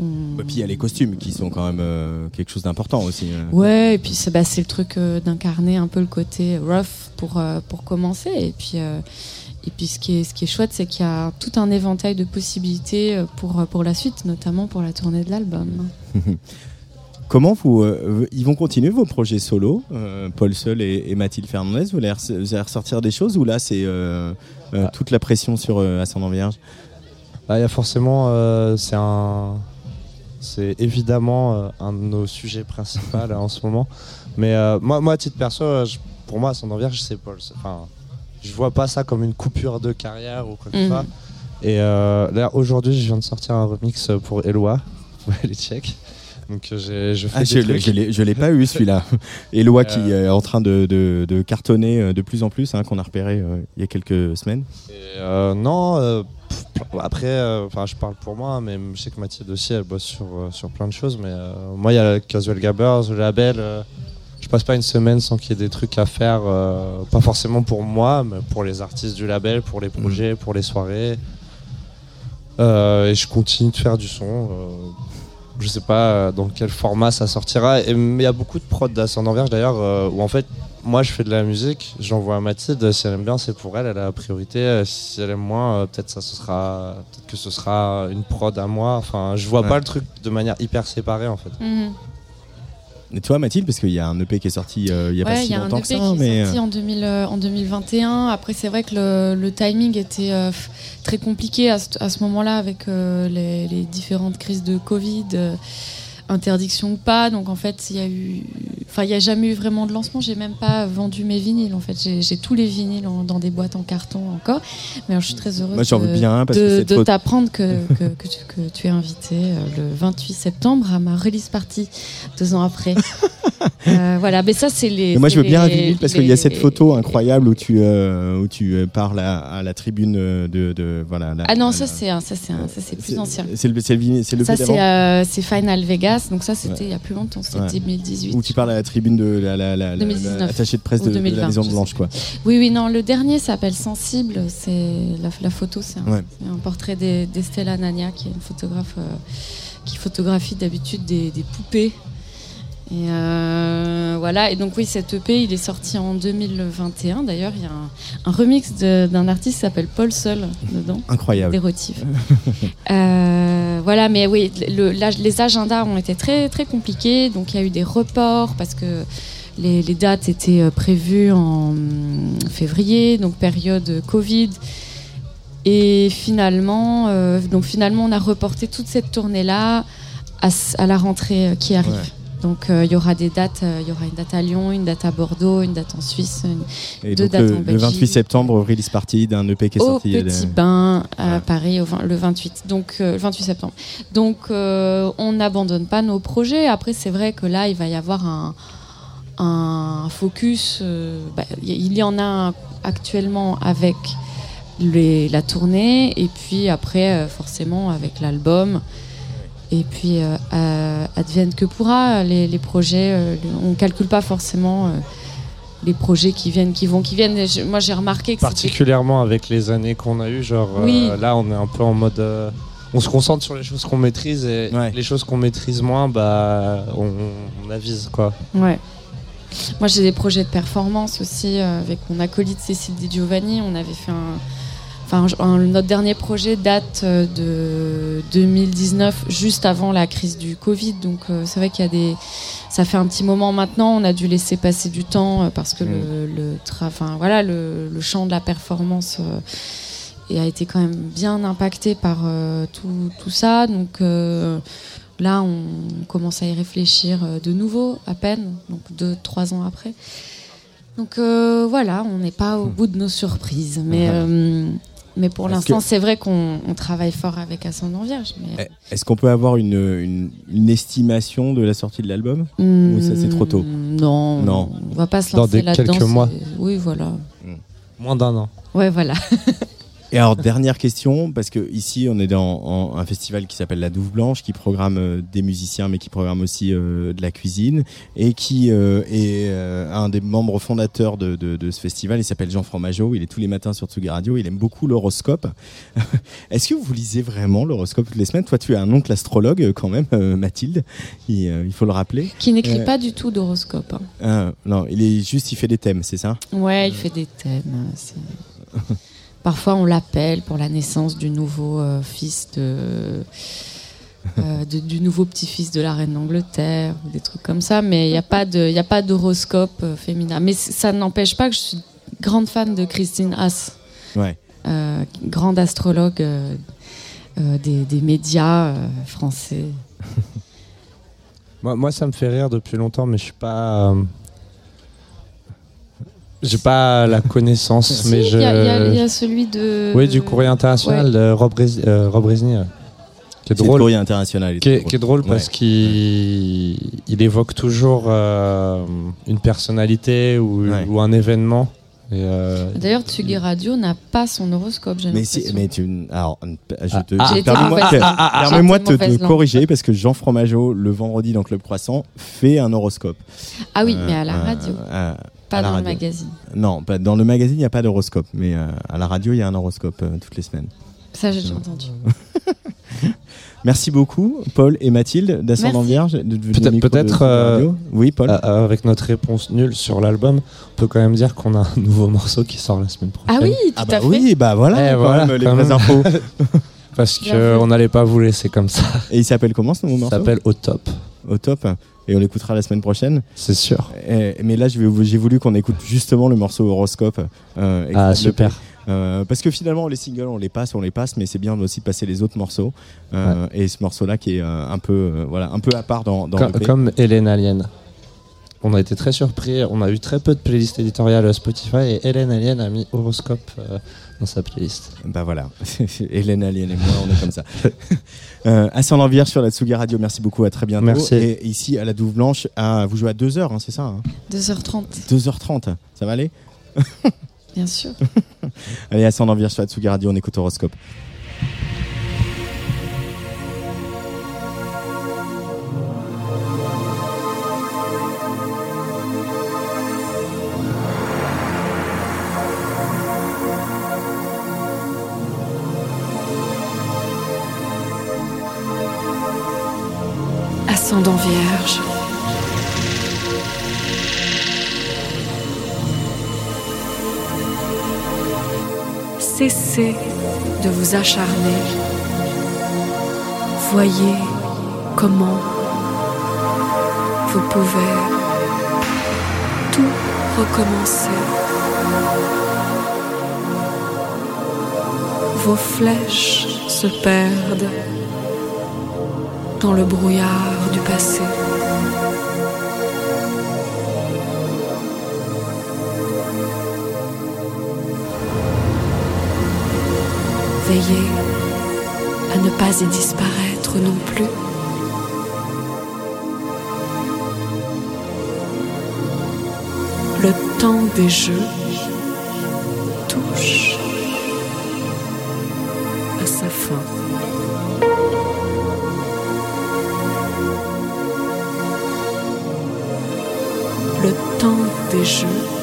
On- bah, puis il y a les costumes qui sont quand même euh, quelque chose d'important aussi. euh. Ouais, et puis c'est bah, le truc euh, d'incarner un peu le côté rough pour, euh, pour commencer. Et puis, euh, et puis ce, qui est, ce qui est chouette, c'est qu'il y a tout un éventail de possibilités pour, pour la suite, notamment pour la tournée de l'album. Comment vous euh, ils vont continuer vos projets solo, euh, Paul Seul et, et Mathilde Fernandez? Vous allez, res- vous allez ressortir des choses ou là c'est euh, euh, Ah. toute la pression sur euh, Ascendant Vierge? Bah, il y a forcément, euh, c'est un, c'est évidemment euh, un de nos sujets principaux là, en ce moment. Mais euh, moi, moi, à titre perso, je- pour moi, Ascendant Vierge, c'est Paul. Enfin, je vois pas ça comme une coupure de carrière ou quoi que ce Mhm. soit. Et euh, là, aujourd'hui, je viens de sortir un remix pour Eloi. Ouais, les Tchèques. Donc, euh, j'ai, je fais Ah, je l'ai- je je pas eu celui-là. Eloi qui Euh. est en train de, de- de cartonner euh, de plus en plus, hein, qu'on a repéré euh, il y a quelques semaines. Et, euh, non, pff, après, enfin, je parle pour moi, mais je sais que Mathilde aussi, elle bosse sur, sur plein de choses. Mais moi, il y a Casual Gabbers, le label. je passe pas une semaine sans qu'il y ait des trucs à faire, pas forcément pour moi, mais pour les artistes du label, pour les projets, pour les soirées. Et je continue de faire du son. Je sais pas euh, dans quel format ça sortira. Et- mais il y a beaucoup de prod d'Ascendant Vierge d'ailleurs, euh, où en fait, moi je fais de la musique, j'envoie à Mathilde, si elle aime bien c'est pour elle, elle a la priorité, Euh, si elle aime moins, euh, peut-être ça ce sera peut-être que ce sera une prod à moi. Enfin, je vois Ouais. pas le truc de manière hyper séparée en fait. Mhm. Et toi Mathilde, parce qu'il y a un EP qui est sorti euh, il y a pas si y a un longtemps EP que ça, qui est mais sorti en, 2000, euh, en 2021. Après, c'est vrai que le, le timing était euh, très compliqué à ce, moment-là avec euh, les, les différentes crises de Covid, euh, interdiction ou pas. Donc en fait, il y a eu, enfin, il y a jamais eu vraiment de lancement. J'ai même pas vendu mes vinyles. En fait, j'ai tous les vinyles en- dans des boîtes en carton encore. Mais alors, je suis très heureuse moi j'en veux de- bien parce de, de t'apprendre que, que, que tu, que tu es invité euh, le 28 septembre à ma release party, deux ans après. Euh, voilà, mais ça, c'est les. Et moi, je veux bien un vinyle parce qu'il y a cette photo incroyable où tu euh, où tu parles à, à la tribune de, de voilà. la- Ah non, ça, c'est ça, c'est ça, c'est plus ancien. C'est le c'est le le Ça, c'est euh, c'est Final Vegas, donc ça, c'était Ouais. il y a plus longtemps, c'était Ouais. 2018. où tu parles à la tribune de la, la, la, la- 2019. la- attachée de presse de, de la 2020, Maison Blanche quoi. Oui, oui, non, le dernier s'appelle Sensible. C'est la, photo, c'est un, Ouais. c'est un portrait d'E- d'Estella Nania, qui est une photographe euh, qui photographie d'habitude des, des poupées. Et euh, voilà, et donc oui, cet EP, il est sorti en 2021. D'ailleurs, il y a un, un remix d'un artiste qui s'appelle Paul Seul dedans. Incroyable. Dérotif. Euh, voilà, mais oui, le- les agendas ont été très très compliqués, donc il y a eu des reports parce que les, les dates étaient euh, prévues en hum, février, donc période Covid. Et finalement, euh, donc finalement, on a reporté toute cette tournée-là à, la rentrée qui arrive. Ouais. Donc euh, il y aura des dates, euh, il y aura une date à Lyon, une date à Bordeaux, une date en Suisse, une Et deux donc dates le, en le Belgique. 28 septembre, release party d'un EP qui est au sorti. il y a Petit Bain à. Paris au vingt- le 28 donc euh, le 28 septembre donc euh, on n'abandonne pas nos projets après c'est vrai que là il va y avoir un un focus bah, il y en a actuellement avec les, la tournée et puis après forcément avec l'album Et puis, euh, euh, advienne que pourra, les, les projets, euh, on calcule pas forcément euh, les projets qui viennent, qui vont, qui viennent. Et je- moi, j'ai remarqué que Particulièrement avec les années qu'on a eues, genre euh, Oui. là on est un peu en mode. euh, on se concentre sur les choses qu'on maîtrise et Ouais. les choses qu'on maîtrise moins, bah on, on avise quoi. Ouais. Moi, j'ai des projets de performance aussi euh, avec mon acolyte Cécile Di Giovanni. On avait fait un. Enfin, notre dernier projet date euh, de 2019, juste avant la crise du Covid. Donc, euh, c'est vrai qu'il y a des. Ça fait un petit moment maintenant. On a dû laisser passer du temps euh, parce que le, le, tra- enfin, voilà, le, le champ de la performance et a été quand même bien impacté par euh, tout, tout ça. Donc. euh, Là, on commence à y réfléchir euh, de nouveau, à peine, donc deux, trois ans après. Donc voilà, on n'est pas au bout de nos surprises, mais mais pour l'instant, que- c'est vrai qu'on on travaille fort avec Ascendant Vierge. Mais, Eh, Est-ce qu'on peut avoir une, une, une estimation de la sortie de l'album? Ou ça, c'est trop tôt? Hmm, Non, Non. on va pas se Dans lancer des là-dedans. quelques mois. Oui, voilà. Moins d'un an. Ouais, voilà. Et alors dernière question parce que ici on est dans en- un festival qui s'appelle la Douve Blanche qui programme euh, des musiciens mais qui programme aussi euh, de la cuisine et qui euh, est un des membres fondateurs de, de, de ce festival. Il s'appelle Jean Fromageau. Il est tous les matins sur Tsugi Radio. Il aime beaucoup l'horoscope. Est-ce que vous lisez vraiment l'horoscope toutes les semaines? Toi tu es un oncle astrologue quand même Mathilde. Il, il faut le rappeler. Qui n'écrit pas du tout d'horoscope. hein. Ah, non il est juste il fait des thèmes c'est ça? Ouais, il fait des thèmes. Parfois, on l'appelle pour la naissance du nouveau euh, fils de, euh, de- du nouveau petit-fils de la reine d'Angleterre, ou des trucs comme ça. Mais il n'y a pas de, il a pas d'horoscope euh, féminin. Mais ça n'empêche pas que je suis grande fan de Christine Haas, Ouais. grande astrologue des, des médias français. Moi, moi, ça me fait rire depuis longtemps, mais je suis pas. J'ai pas la connaissance, Si, mais je. il y a- il y a celui de. Oui, du courrier international de Rob, euh, Rob Rezny, euh, qui est C'est le drôle. courrier international. il est Qui est, drôle. qui est drôle Ouais. parce qu'il il évoque toujours euh, une personnalité ou, Ouais. ou un événement. Euh, D'ailleurs, Tsugi Radio n'a pas son horoscope. j'ai Mais si, mais tu, alors, je te, Ah, permets-moi de- te, corriger parce que Jean Fromageau, le vendredi dans Club Croissant, fait un horoscope. Ah oui, Euh, mais à la euh, radio, euh, pas dans le magazine. Non, pas, dans le magazine, il n'y a pas d'horoscope, mais euh, à la radio, il y a un horoscope euh, toutes les semaines. Ça, j'ai déjà entendu. Merci beaucoup, Paul et Mathilde, d'Ascendant. Vierge. Peut-être- Tsugi euh, Radio. Oui, Paul. euh, avec notre réponse nulle sur l'album, on peut quand même dire qu'on a un nouveau morceau qui sort la semaine prochaine. Ah oui, tout ah bah à fait. oui, bah voilà, Eh, quand voilà, même, les quand infos. Parce qu'on n'allait pas vous laisser comme ça. et il s'appelle comment ce nouveau Ça morceau s'appelle Au Top, Au top. Et on l'écoutera la semaine prochaine. c'est sûr. Mais là, j'ai voulu qu'on écoute justement le morceau horoscope. euh, Ah, super. Euh, parce que finalement, les singles, on les passe, on les passe, mais c'est bien aussi de passer les autres morceaux. Euh, Et ce morceau-là qui est un peu, voilà, un peu à part dans, dans Com- l'EP. comme Hélène Alien. On a été très surpris. On a eu très peu de playlists éditoriales Spotify et Hélène Alien a mis Horoscope dans sa playlist. Bah voilà, Hélène Alien et moi, on est comme ça. euh, Ascendant Vierge sur la Tsugi Radio, merci beaucoup, à très bientôt. Merci. Et ici, à la Douve Blanche, à- vous jouez à 2h, c'est ça hein 2h30, 2h30, ça va aller bien sûr. Allez, Ascendant Vierge sur la Tsugi Radio, on écoute Horoscope. Cessez de vous acharner. Voyez comment vous pouvez tout recommencer. Vos flèches se perdent dans le brouillard du passé. Veillez à ne pas y disparaître non plus. Le temps des jeux tente des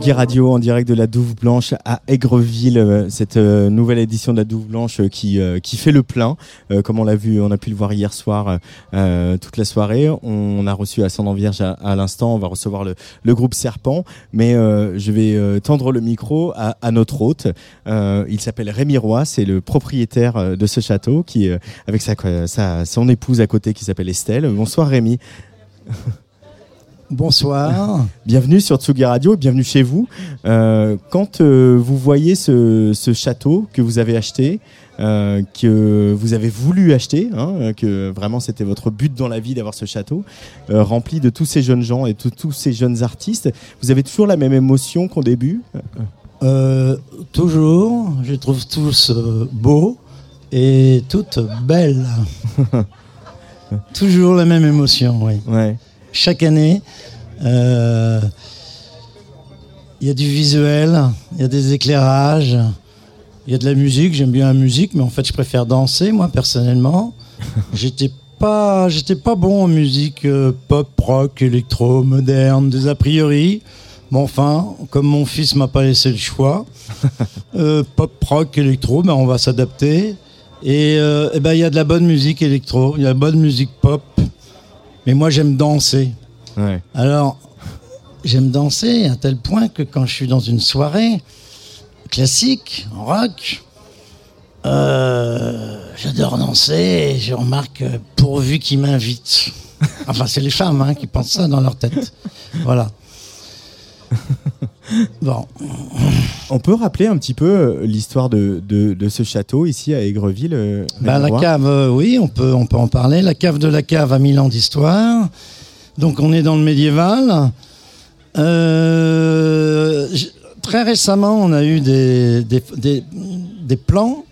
Tsugi Radio en direct de la Douve Blanche à Aigreville, euh, cette euh, nouvelle édition de la Douve Blanche euh, qui qui fait le plein, comme on l'a vu, on a pu le voir hier soir toute la soirée. On a reçu Ascendant Vierge à, à l'instant, on va recevoir le, le groupe Serpent, mais je vais tendre le micro à, à notre hôte. Il s'appelle Rémi Roy, c'est le propriétaire de ce château qui avec sa, sa son épouse à côté qui s'appelle Estelle. Bonsoir Rémi. Bonsoir. Bienvenue sur Tsugi Radio et bienvenue chez vous. Euh, quand euh, vous voyez ce, ce château que vous avez acheté, euh, que vous avez voulu acheter, hein, que vraiment c'était votre but dans la vie d'avoir ce château, rempli de tous ces jeunes gens et de tous ces jeunes artistes, vous avez toujours la même émotion qu'au début? Toujours, je les trouve tous beaux et toutes belles. toujours la même émotion, oui. Ouais. Chaque année, euh, il y a du visuel, il y a des éclairages, il y a de la musique. J'aime bien la musique, mais en fait, je préfère danser, moi, personnellement. J'étais pas, j'étais pas bon en musique euh, pop, rock, électro, moderne, des a priori. Mais enfin, comme mon fils m'a pas laissé le choix, euh, pop, rock, électro, ben on va s'adapter. Et, euh, eh ben, il y a de la bonne musique électro, il y a de la bonne musique pop. Mais moi, j'aime danser. Ouais. Alors, j'aime danser à tel point que quand je suis dans une soirée classique, en rock, euh, j'adore danser et je remarque euh, pourvu qu'ils m'invitent. Enfin, c'est les femmes hein, qui pensent ça dans leur tête. Voilà. Bon, On peut rappeler un petit peu euh, l'histoire de, de, de ce château ici à Aigreville euh, Bah, la cave, euh, oui, on peut, on peut en parler. La cave de la cave a mille ans d'histoire. Donc on est dans le médiéval. Euh, très récemment, on a eu des, des, des- des plans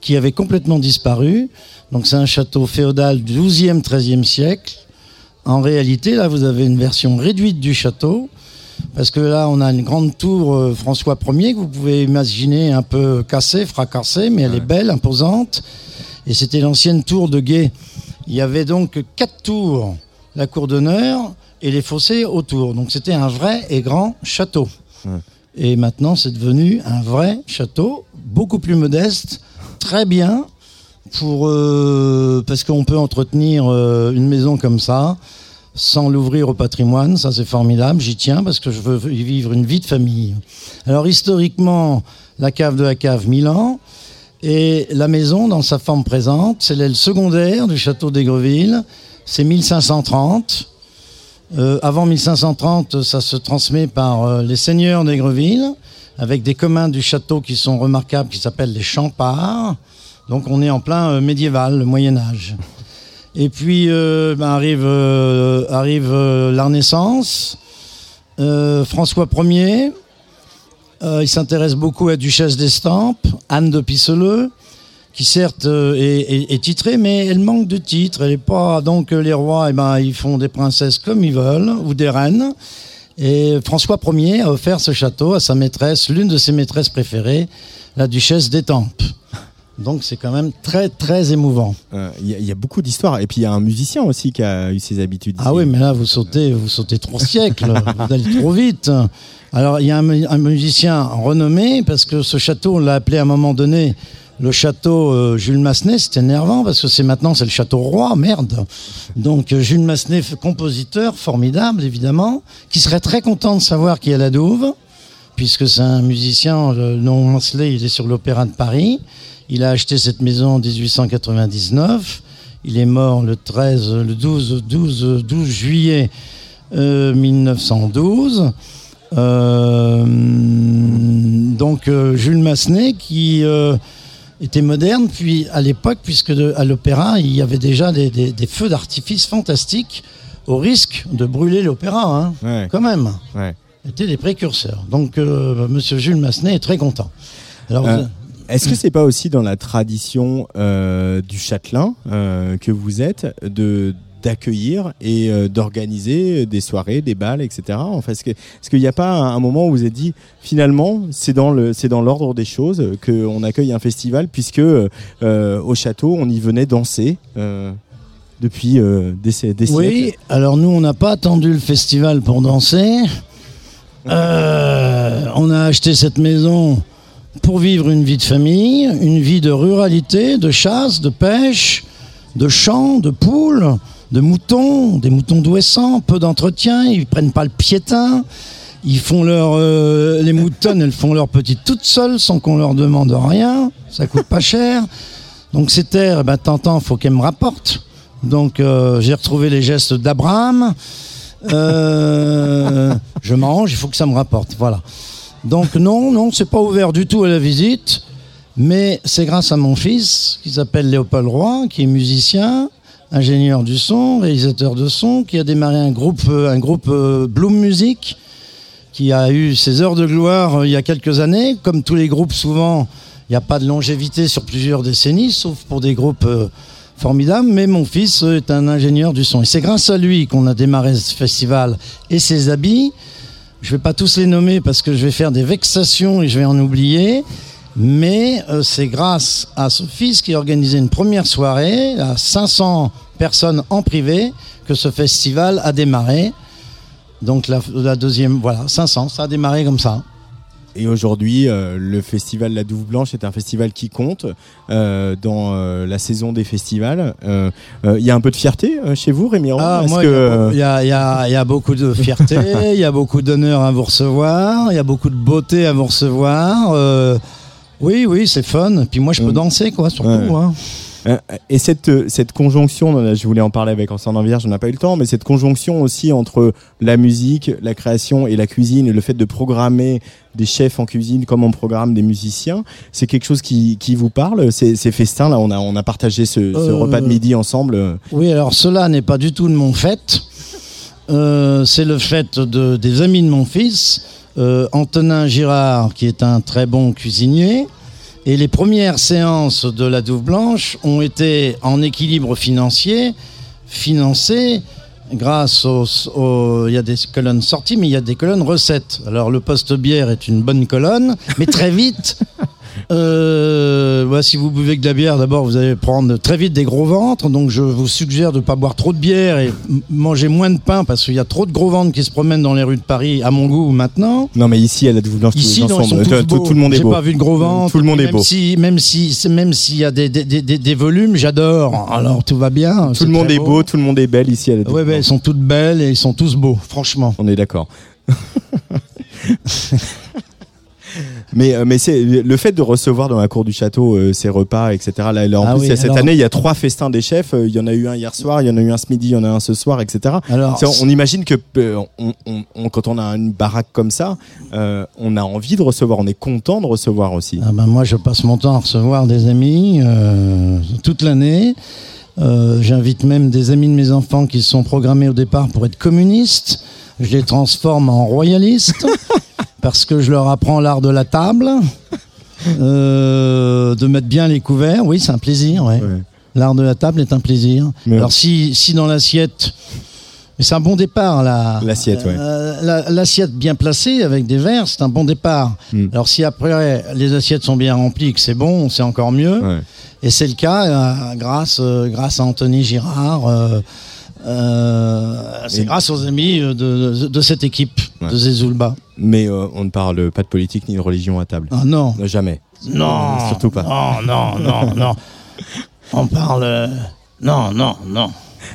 qui avaient complètement disparu. Donc c'est un château féodal du 12e, 13e siècle. En réalité, là, vous avez une version réduite du château. Parce que là, on a une grande tour euh, François Ier que vous pouvez imaginer un peu cassée, fracassée, mais elle est belle, imposante. Et c'était l'ancienne tour de Guet. Il y avait donc quatre tours, la cour d'honneur et les fossés autour. Donc c'était un vrai et grand château. Ouais. Et maintenant, c'est devenu un vrai château, beaucoup plus modeste, très bien, pour, euh, parce qu'on peut entretenir euh, une maison comme ça sans l'ouvrir au patrimoine, ça c'est formidable, j'y tiens parce que je veux y vivre une vie de famille. Alors historiquement, la cave de la cave Milan, Et la maison, dans sa forme présente, c'est l'aile secondaire du château d'Aigreville. C'est 1530. Euh, avant 1530, ça se transmet par euh, les seigneurs d'Aigreville, avec des communs du château qui sont remarquables, qui s'appellent les Champards. Donc on est en plein euh, médiéval, le Moyen Âge. Et puis euh, ben, arrive, euh, euh, la Renaissance. François Ier, il s'intéresse beaucoup à Duchesse d'Estampes, Anne de Pisseleu, qui certes est, titrée, mais elle manque de titres. Elle pas donc les rois, eh ben ils font des princesses comme ils veulent ou des reines. Et François Ier a offert ce château à sa maîtresse, l'une de ses maîtresses préférées, la Duchesse d'Étampes. Donc c'est quand même très très émouvant. Euh, Il y, a- il y a beaucoup d'histoires. Et puis il y a un musicien aussi qui a eu ses habitudes. Ah oui, mais là, vous sautez, vous sautez trois siècles, vous allez trop vite. Alors, il y a un, mu- un musicien renommé, parce que ce château, on l'a appelé à un moment donné le château euh, Jules Massenet, c'était énervant, parce que c'est maintenant, c'est le château roi, merde. Donc, euh, Jules Massenet, compositeur, formidable, évidemment, qui serait très content de savoir qui est la Douve, puisque c'est un musicien, le nom Lanceley, il est sur l'Opéra de Paris. Il a acheté cette maison en 1899. Il est mort le 13, le 12, 12, 12 juillet euh, 1912. Euh, donc euh, Jules Massenet qui euh, était moderne, puis à l'époque, puisque de- à l'opéra, il y avait déjà des, des- des feux d'artifice fantastiques, au risque de brûler l'opéra, hein, Ouais, quand même. ouais. Étaient des précurseurs. Donc euh, Monsieur Jules Massenet est très content. Alors, Euh, vous- Est-ce que c'est pas aussi dans la tradition euh, du châtelain euh, que vous êtes de d'accueillir et euh, d'organiser des soirées, des balles, etc. Enfin, est-ce qu'il n'y a pas un, un moment où vous êtes dit finalement c'est dans le c'est dans l'ordre des choses qu'on accueille un festival puisque au château on y venait danser depuis des, des Oui, siècles? alors nous, on n'a pas attendu le festival pour danser. On a acheté cette maison pour vivre une vie de famille, une vie de ruralité, de chasse, de pêche, de champs, de poules, de moutons, des moutons douessants, peu d'entretien, ils prennent pas le piétin. Ils font leur, euh, les moutonnes, elles font leur petite toutes seules sans qu'on leur demande rien. Ça coûte pas cher. Donc ces terres, eh ben, t'entends, faut qu'elles me rapportent. Donc euh, j'ai retrouvé les gestes d'Abraham. Euh, je mange, il faut que ça me rapporte. Voilà. Donc non, non, c'est pas ouvert du tout à la visite, mais c'est grâce à mon fils qui s'appelle Léopold Roy, qui est musicien, ingénieur du son, réalisateur de son, qui a démarré un groupe, euh, un groupe euh, Bloom Music, qui a eu ses heures de gloire euh, il y a quelques années. Comme tous les groupes, souvent, il n'y a pas de longévité sur plusieurs décennies, sauf pour des groupes formidables. Mais mon fils est un ingénieur du son. Et c'est grâce à lui qu'on a démarré ce festival et ses habits. Je vais pas tous les nommer parce que je vais faire des vexations et je vais en oublier. Mais euh, c'est grâce à ce fils qui a organisé une première soirée à 500 personnes en privé que ce festival a démarré. Donc la, la deuxième, voilà, 500, ça a démarré comme ça. Et aujourd'hui, euh, le festival La Douve Blanche est un festival qui compte euh, dans euh, la saison des festivals. Il y a un peu de fierté chez vous, Rémi Ah, que, il y a y, y beaucoup de fierté, il y a beaucoup d'honneur à vous recevoir, il y a beaucoup de beauté à vous recevoir. oui, oui, c'est fun. Puis moi, je peux Mm. danser, quoi, surtout. Ouais. hein. Euh, Et cette, euh, cette conjonction, je voulais en parler avec Ensemble Vierge, on n'a pas eu le temps, mais cette conjonction aussi entre la musique, la création et la cuisine, le fait de programmer des chefs en cuisine comme on programme des musiciens, c'est quelque chose qui, qui vous parle Ces, ces festins, là, on a, on a partagé ce, ce Euh, repas de midi ensemble. Oui, alors cela n'est pas du tout de mon fait. Euh, c'est le fait de, des amis de mon fils, euh, Antonin Girard, qui est un très bon cuisinier. Et les premières séances de la Douve Blanche ont été en équilibre financier, financées grâce aux... Il y a des colonnes sorties, mais il y a des colonnes recettes. Alors le poste bière est une bonne colonne, mais très vite... Euh, bah, si vous buvez que de la bière, d'abord vous allez prendre très vite des gros ventres. Donc je vous suggère de ne pas boire trop de bière et manger moins de pain parce qu'il y a trop de gros ventres qui se promènent dans les rues de Paris, à mon goût maintenant. Non, mais ici, la Douve Blanche, Ici, non, ils sont tous tout, tout le monde est J'ai beau. pas vu de gros ventre. Tout le monde est même beau. Si, même si, c'est- même s'il y a des, des, des, des- des volumes, j'adore. Alors tout va bien. Tout le monde est beau, tout le monde est belle ici Douve Ouais, Blanche. elles sont toutes belles et ils sont tous beaux, franchement. On est d'accord. Mais, euh, mais c'est le fait de recevoir dans la cour du château euh, ces repas, etc. Là, là, en Ah plus, oui, cette alors- année, il y a trois festins des chefs. Euh, Il y en a eu un hier soir, il y en a eu un ce midi, il y en a un ce soir, etc. Alors, on imagine que euh, on- on- on- quand on a une baraque comme ça, euh, on a envie de recevoir, on est content de recevoir aussi. Ah ben moi, je passe mon temps à recevoir des amis toute l'année. J'invite même des amis de mes enfants qui se sont programmés au départ pour être communistes. Je les transforme en royalistes parce que je leur apprends l'art de la table, euh, de mettre bien les couverts. Oui, c'est un plaisir. Ouais. Ouais. L'art de la table est un plaisir. Mais- Alors si, si dans l'assiette, mais c'est un bon départ là. L'assiette, ouais. Euh, la- L'assiette bien placée avec des verres, c'est un bon départ. Mm. Alors si après les assiettes sont bien remplies, que c'est bon, c'est encore mieux. Ouais. Et c'est le cas euh, grâce, euh, grâce à Anthony Girard. Euh, c'est grâce aux amis euh, de, de, de cette équipe Ouais. de Zezulba. Mais euh, on ne parle pas de politique ni de religion à table. Ah non, Jamais. non, Surtout pas. Non, non, non, non. On parle. euh, Non, non, non.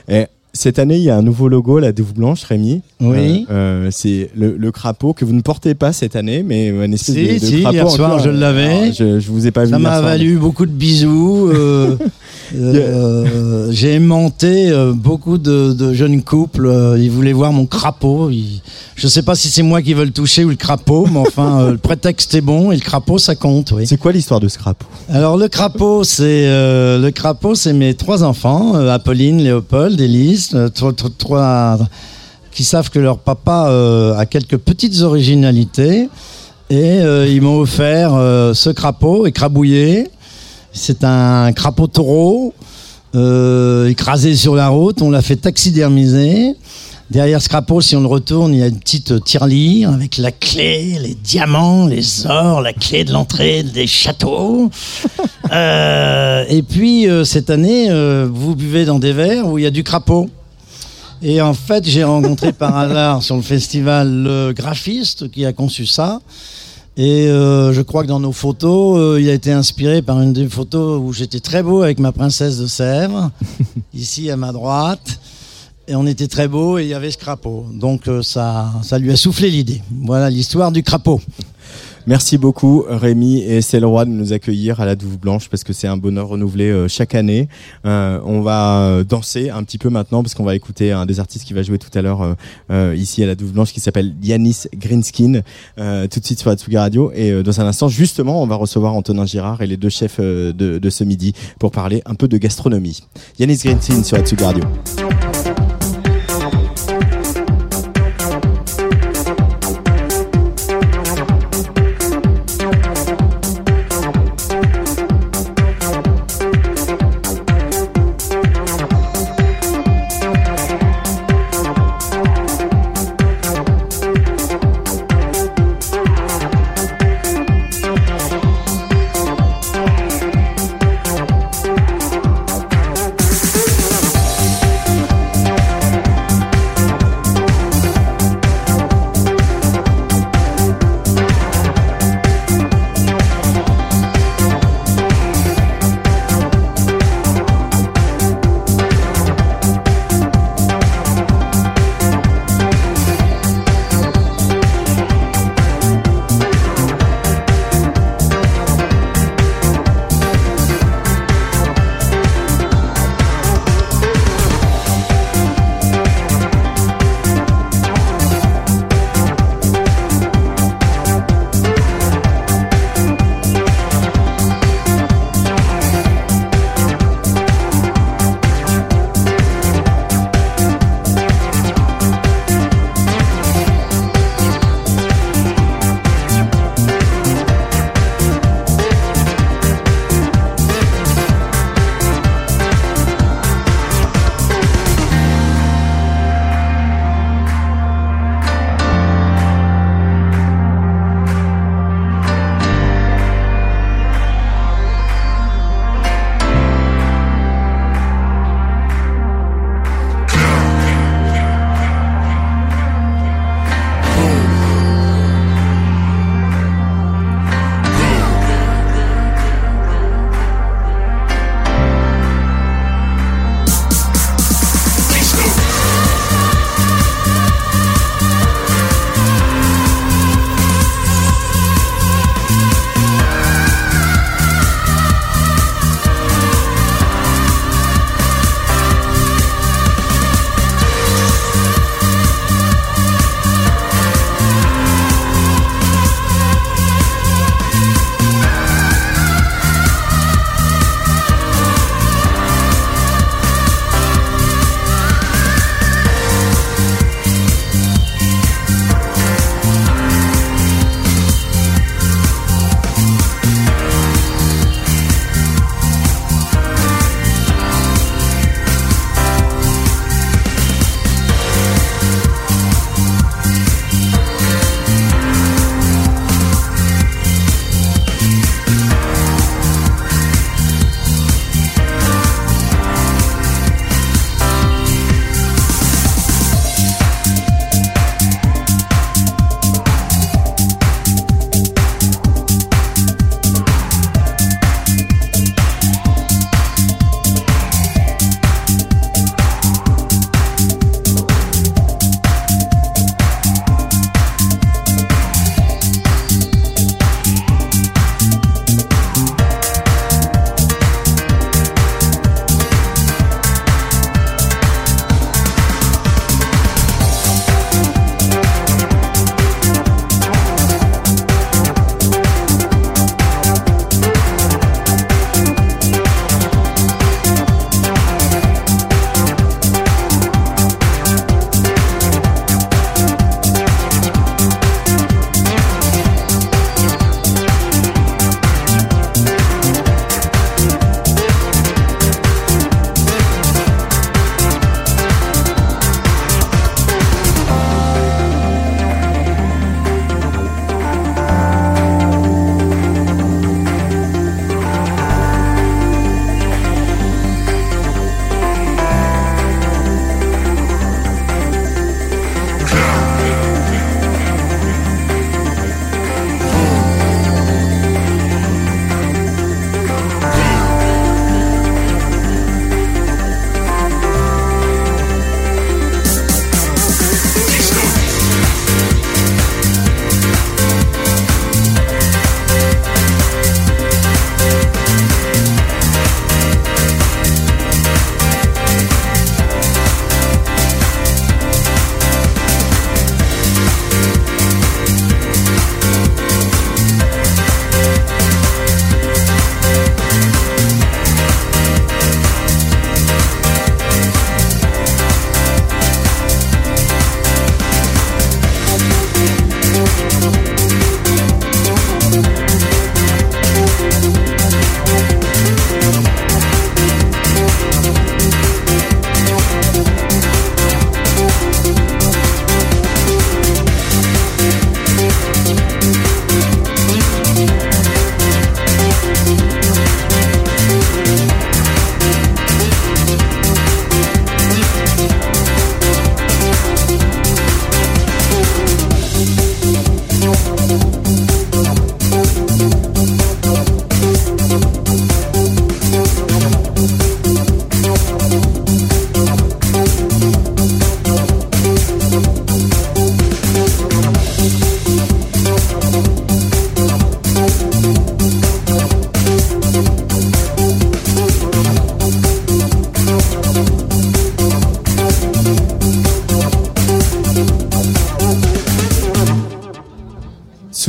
Et cette année, il y a un nouveau logo, la Douve Blanche, Rémi. Oui. Euh, euh, c'est le, le crapaud que vous ne portez pas cette année, mais une espèce Si, de, de si, crapaud. hier soir, je l'avais. Alors, Je, je vous ai pas vu. Ça m'a valu beaucoup de bisous. euh, J'ai aimanté euh, beaucoup de, de jeunes couples. euh, ils voulaient voir mon crapaud. Ils- Je sais pas si c'est moi qui veux le toucher ou le crapaud, mais enfin, le prétexte est bon et le crapaud, ça compte. Oui. C'est quoi l'histoire de ce crapaud? Alors le crapaud, c'est le crapaud, c'est mes trois enfants, Apolline, Léopold, Élise, trois, qui savent que leur papa a quelques petites originalités et ils m'ont offert ce crapaud écrabouillé. C'est un crapaud taureau euh, écrasé sur la route. On l'a fait taxidermiser. Derrière ce crapaud, si on le retourne, il y a une petite tirelire avec la clé, les diamants, les ors, la clé de l'entrée des châteaux. Euh, et puis euh, cette année, euh, vous buvez dans des verres où il y a du crapaud. Et en fait, j'ai rencontré par hasard sur le festival le graphiste qui a conçu ça. Et euh, je crois que dans nos photos, euh, il a été inspiré par une des photos où j'étais très beau avec ma princesse de Sèvres, ici à ma droite. Et on était très beau et il y avait ce crapaud. Donc euh, ça, ça lui a soufflé l'idée. Voilà l'histoire du crapaud. Merci beaucoup Rémi et roi de nous accueillir à la Douve Blanche parce que c'est un bonheur renouvelé euh, chaque année. Euh, on va euh, danser un petit peu maintenant parce qu'on va écouter un des artistes qui va jouer tout à l'heure ici à la Douve Blanche qui s'appelle Yanis Greenskin tout de suite sur la Radio et dans un instant justement on va recevoir Antonin Girard et les deux chefs de, ce midi pour parler un peu de gastronomie. Yanis Greenskin sur la Radio.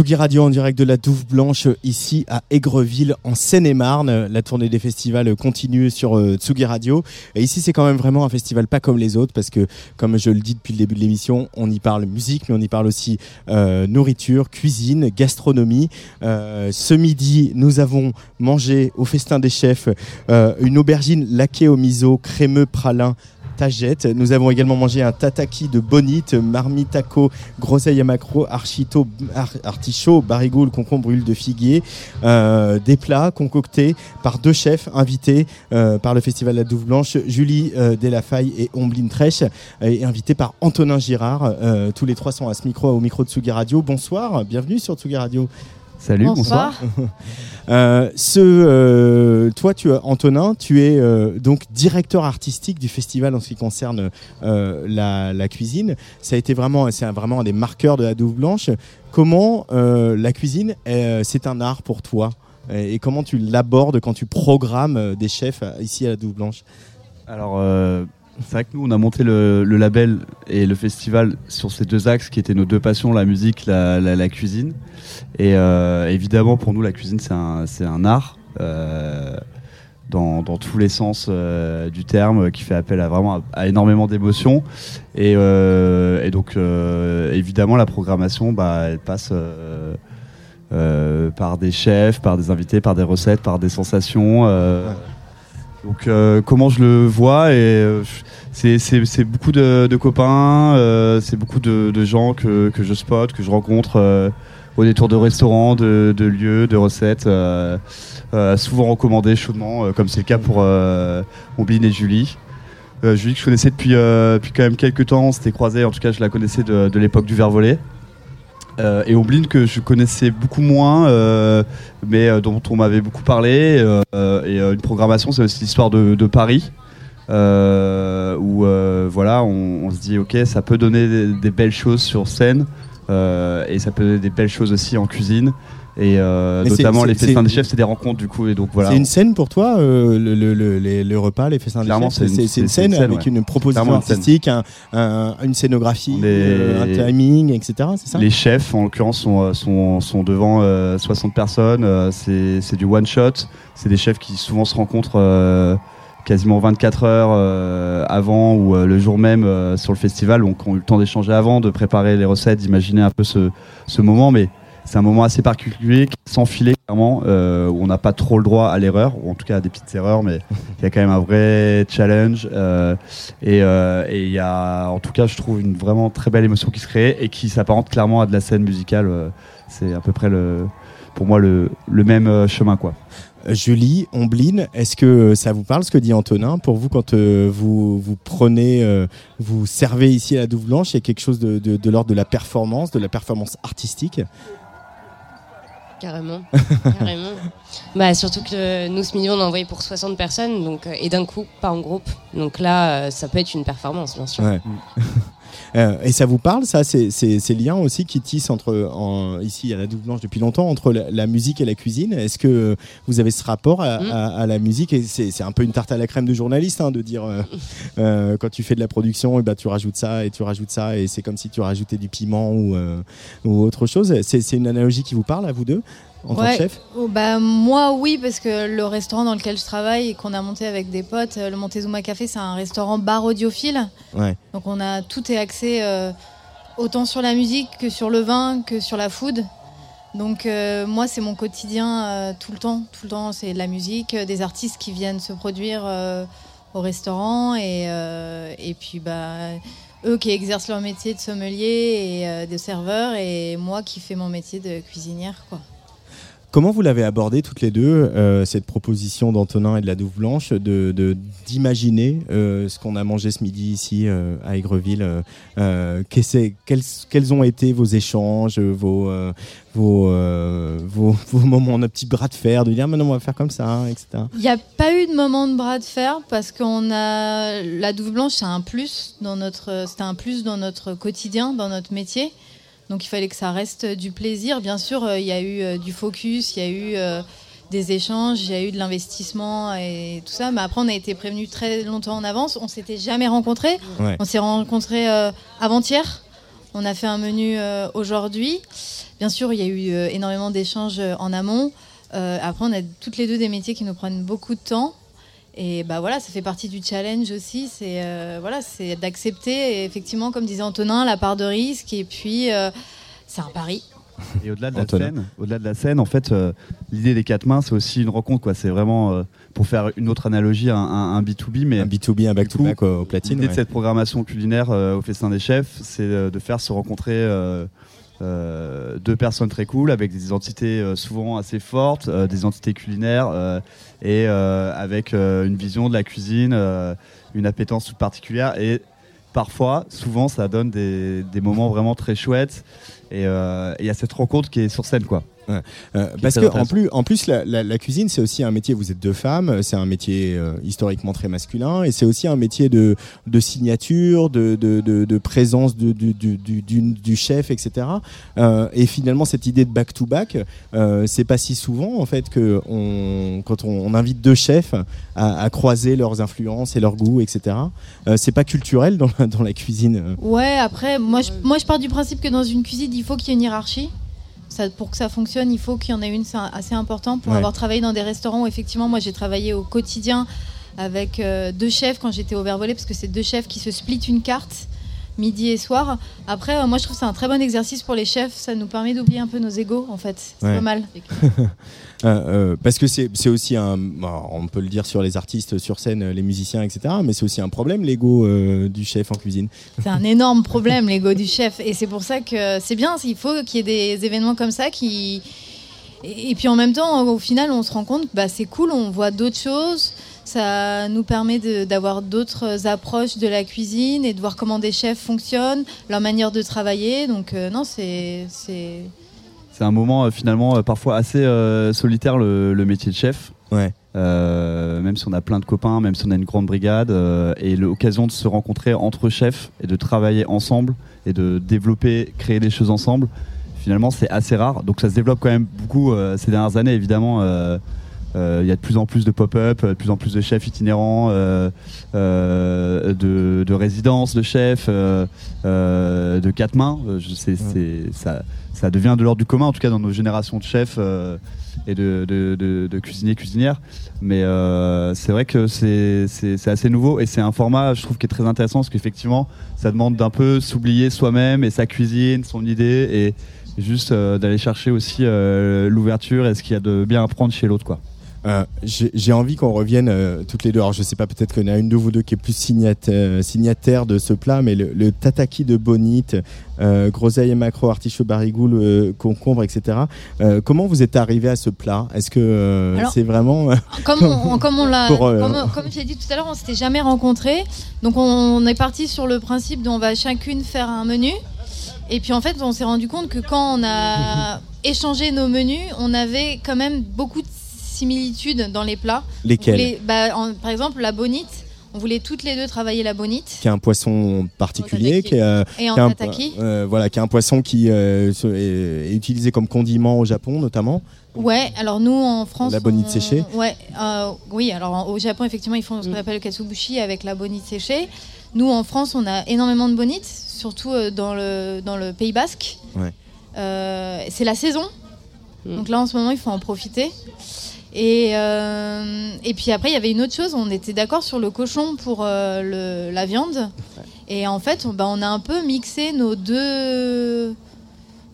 Tsugi Radio en direct de la Douve Blanche ici à Aigreville en Seine-et-Marne. La tournée des festivals continue sur euh, Tsugi Radio. Et ici c'est quand même vraiment un festival pas comme les autres parce que comme je le dis depuis le début de l'émission, on y parle musique mais on y parle aussi euh, nourriture, cuisine, gastronomie. Euh, ce midi nous avons mangé au festin des chefs une aubergine laquée au miso, crémeux pralin tagette. Nous avons également mangé un tataki de bonite, marmitaco, groseille à macro, archito, ar- artichaut, barigoule, concombre, huile de figuier. Euh, des plats concoctés par deux chefs invités euh, par le Festival de la Douve Blanche, Julie euh, Delafaille et Ombline Trèche, et invités par Antonin Girard. Euh, tous les trois sont à ce micro, au micro de Tsugi Radio. Bonsoir, bienvenue sur Tsugi Radio. Salut, bonsoir. Euh, ce, euh, toi, tu, Antonin, tu es euh, donc directeur artistique du festival en ce qui concerne euh, la, la cuisine. Ça a été vraiment, c'est vraiment un des marqueurs de la Douve Blanche. Comment euh, la cuisine, euh, c'est un art pour toi? Et et comment tu l'abordes quand tu programmes des chefs ici à la Douve Blanche? Alors, euh, c'est vrai que nous, on a monté le, label et le festival sur ces deux axes qui étaient nos deux passions, la musique, la, cuisine. Et euh, évidemment, pour nous, la cuisine, c'est un, art. euh, dans, tous les sens euh, du terme, qui fait appel à vraiment à, énormément d'émotions. Et, donc, évidemment, la programmation, bah, elle passe par des chefs, par des invités, par des recettes, par des sensations. Donc euh, comment je le vois et euh, c'est- beaucoup de, de copains, euh, c'est beaucoup de, de gens que, que je spot, que je rencontre euh, au détour de restaurants, de, de lieux, de recettes, euh, euh, souvent recommandés chaudement, comme c'est le cas pour Ombline et Julie. Julie que je connaissais depuis, depuis quand même quelques temps, on s'était croisés, en tout cas je la connaissais de l'époque du verre volé. Euh, et Ombline que je connaissais beaucoup moins, euh, mais euh, dont on m'avait beaucoup parlé. et une programmation, c'est aussi l'histoire de, Paris, où voilà, on, se dit ok, ça peut donner des, des belles choses sur scène, et ça peut donner des belles choses aussi en cuisine. Et euh, notamment les festins des chefs, c'est des rencontres du coup, et donc voilà. C'est une scène pour toi, euh, le, le- le- les- le repas, les festins des chefs c'est une- C'est une scène une scène, avec ouais. une proposition une artistique, un- un- une scénographie, Les- euh, un timing, etc. C'est ça Les chefs, en l'occurrence, sont, sont, sont devant euh, 60 personnes. c'est du one shot. C'est des chefs qui souvent se rencontrent quasiment 24 heures avant ou le jour même sur le festival. Donc, on a eu le temps d'échanger avant, de préparer les recettes, d'imaginer un peu ce, ce moment. Mais c'est un moment assez particulier, sans filet, clairement, euh, où on n'a pas trop le droit à l'erreur, ou en tout cas à des petites erreurs, mais il y a quand même un vrai challenge. euh, et euh, et il y a, en tout cas, je trouve une vraiment très belle émotion qui se crée et qui s'apparente clairement à de la scène musicale. c'est à peu près le, pour moi le, même chemin, quoi. Julie, Ombline, est-ce que ça vous parle ce que dit Antonin? Pour vous, quand vous, vous prenez, vous servez ici à la Douve Blanche, il y a quelque chose de l'ordre de la performance, de la performance artistique? Carrément. Carrément. Bah, surtout que nous, ce midi, on a envoyé pour 60 personnes, donc, euh, et d'un coup, pas en groupe. Donc là, euh, ça peut être une performance, bien sûr. Ouais. Euh, et ça vous parle, ça, ces, ces, ces liens aussi qui tissent entre, en, ici à la Douve Blanche depuis longtemps, entre la, la musique et la cuisine? Est-ce que vous avez ce rapport à, Mm. à- à la musique? Et c'est un peu une tarte à la crème de journaliste hein, de dire euh, euh, quand tu fais de la production, et ben, tu rajoutes ça et tu rajoutes ça, et c'est comme si tu rajoutais du piment ou, ou autre chose. C'est une analogie qui vous parle à vous deux? En tant que chef Oh, bah, moi, oui, parce que le restaurant dans lequel je travaille et qu'on a monté avec des potes, euh, le Montezuma Café, c'est un restaurant bar audiophile. Ouais. Donc, on a tout est axé euh, autant sur la musique que sur le vin que sur la food. Donc, euh, moi, c'est mon quotidien euh, tout le temps. Tout le temps, c'est de la musique, des artistes qui viennent se produire au restaurant et, et puis, bah. Eux qui exercent leur métier de sommelier et de serveur, et moi qui fais mon métier de cuisinière. Quoi. Comment vous l'avez abordé toutes les deux, euh, cette proposition d'Antonin et de la Douve Blanche, de de- d'imaginer euh, ce qu'on a mangé ce midi ici euh, à Aigreville quels, ont été vos échanges, vos, vos, vos, vos moments, nos petits bras de fer, de dire maintenant on va faire comme ça, hein, etc. Il n'y a pas eu de moment de bras de fer parce qu'on a la douve blanche, c'est un un plus dans notre quotidien, dans notre métier. Donc il fallait que ça reste du plaisir. Bien sûr, euh, il y a eu euh, du focus, il y a eu euh, des échanges, il y a eu de l'investissement et tout ça. Mais après, on a été prévenus très longtemps en avance. On s'était jamais rencontrés. Ouais. On s'est rencontrés avant-hier. On a fait un menu aujourd'hui. Bien sûr, il y a eu énormément d'échanges en amont. Après, on a toutes les deux des métiers qui nous prennent beaucoup de temps. Et bah voilà, ça fait partie du challenge aussi. C'est euh, voilà, c'est d'accepter effectivement, comme disait Antonin, la part de risque. Et puis, euh, c'est un pari. Et au-delà de la Antonin. scène, au-delà de la scène, en fait, euh, l'idée des quatre mains, c'est aussi une rencontre. Quoi. C'est vraiment, euh, pour faire une autre analogie, un, un- un B2B, mais Un B2B, un back-to-back au, au platine. L'idée de cette programmation culinaire euh, au Festin des Chefs, c'est euh, de faire se rencontrer euh, deux personnes très cool avec des identités euh, souvent assez fortes, euh, des identités culinaires et avec une vision de la cuisine, une appétence toute particulière et parfois, souvent, ça donne des, des moments vraiment très chouettes et et il y a cette rencontre qui est sur scène quoi. Euh, parce que en plus, en plus la, la- la cuisine, c'est aussi un métier. Vous êtes deux femmes, c'est un métier euh, historiquement très masculin, et c'est aussi un métier de, de signature, de, de, de, de présence de- du, du, du, du- du chef, etc. Euh, et finalement, cette idée de back to back, euh, c'est pas si souvent en fait que on, quand on, on invite deux chefs à, à croiser leurs influences et leurs goûts, etc. Euh, c'est pas culturel dans la, dans la cuisine. Ouais, après, moi je, moi je pars du principe que dans une cuisine, il faut qu'il y ait une hiérarchie. Ça, pour que ça fonctionne, il faut qu'il y en ait une, c'est assez important. Pour Ouais. avoir travaillé dans des restaurants où effectivement, moi j'ai travaillé au quotidien avec euh, deux chefs quand j'étais au Vervolé, parce que c'est deux chefs qui se splitent une carte midi et soir. Après, euh, moi je trouve que c'est un très bon exercice pour les chefs. Ça nous permet d'oublier un peu nos égos en fait. C'est Ouais. pas mal. Euh, euh, parce que c'est aussi un, bon, on peut le dire sur les artistes sur scène, les musiciens, etc. Mais c'est aussi un problème l'ego euh, du chef en cuisine. C'est un énorme problème, l'ego du chef. Et c'est pour ça que c'est bien, il faut qu'il y ait des événements comme ça qui. Et et puis en même temps, au final, on se rend compte que bah, c'est cool, on voit d'autres choses. Ça nous permet d'avoir d'autres approches de la cuisine et de voir comment des chefs fonctionnent, leur manière de travailler. Donc, euh, non, c'est. c'est- C'est un moment euh, finalement euh, parfois assez euh, solitaire le, le métier de chef. Ouais. Euh, même si on a plein de copains, même si on a une grande brigade, euh, et l'occasion de se rencontrer entre chefs et de travailler ensemble et de développer, créer des choses ensemble, finalement c'est assez rare. Donc ça se développe quand même beaucoup euh, ces dernières années évidemment. Euh, Il y a de plus en plus de pop-up, euh, de plus en plus de chefs itinérants, euh, de, de résidences de chefs, de quatre mains. C'est- ça, ça devient de l'ordre du commun, en tout cas dans nos générations de chefs et de, de, de- de cuisiniers, cuisinières. Mais euh, c'est vrai que c'est assez nouveau et c'est un format, je trouve, qui est très intéressant parce qu'effectivement, ça demande d'un peu s'oublier soi-même et sa cuisine, son idée et juste euh, d'aller chercher aussi euh, l'ouverture et ce qu'il y a de bien à prendre chez l'autre, quoi. Euh, J'ai envie qu'on revienne euh, toutes les deux. Alors je sais pas, peut-être qu'on a une de vous deux qui est plus euh, signataire de ce plat, mais le, le tataki de bonite, euh, groseille et macro, artichaut, barigoule, concombre, etc. Comment vous êtes arrivé à ce plat? Est-ce que c'est vraiment Comme on, comme on l'a, comme, comme j'ai dit tout à l'heure, on s'était jamais rencontrés. Donc on est parti sur le principe d'on va chacune faire un menu. Et puis en fait, on s'est rendu compte que quand on a échangé nos menus, on avait quand même beaucoup de similitudes dans les plats. Voulait- bah, en- Par exemple, la bonite. On voulait toutes les deux travailler la bonite. qui est un poisson particulier, qui est, euh, Et en qui est un, tataki. euh, voilà, qui est un poisson qui euh, est, est utilisé comme condiment au Japon notamment. Ouais, alors nous en France. La bonite on- séchée Ouais, euh, oui, alors au Japon, effectivement, ils font ce qu'on appelle le katsubushi avec la bonite séchée. Nous en France, on a énormément de bonites, surtout dans, le, dans le Pays Basque. Ouais. Euh, c'est la saison. Donc là, en ce moment, il faut en profiter. Et, euh, et puis après, il y avait une autre chose. On était d'accord sur le cochon pour euh, le- la viande. Et en fait, on, bah, on a un peu mixé nos deux.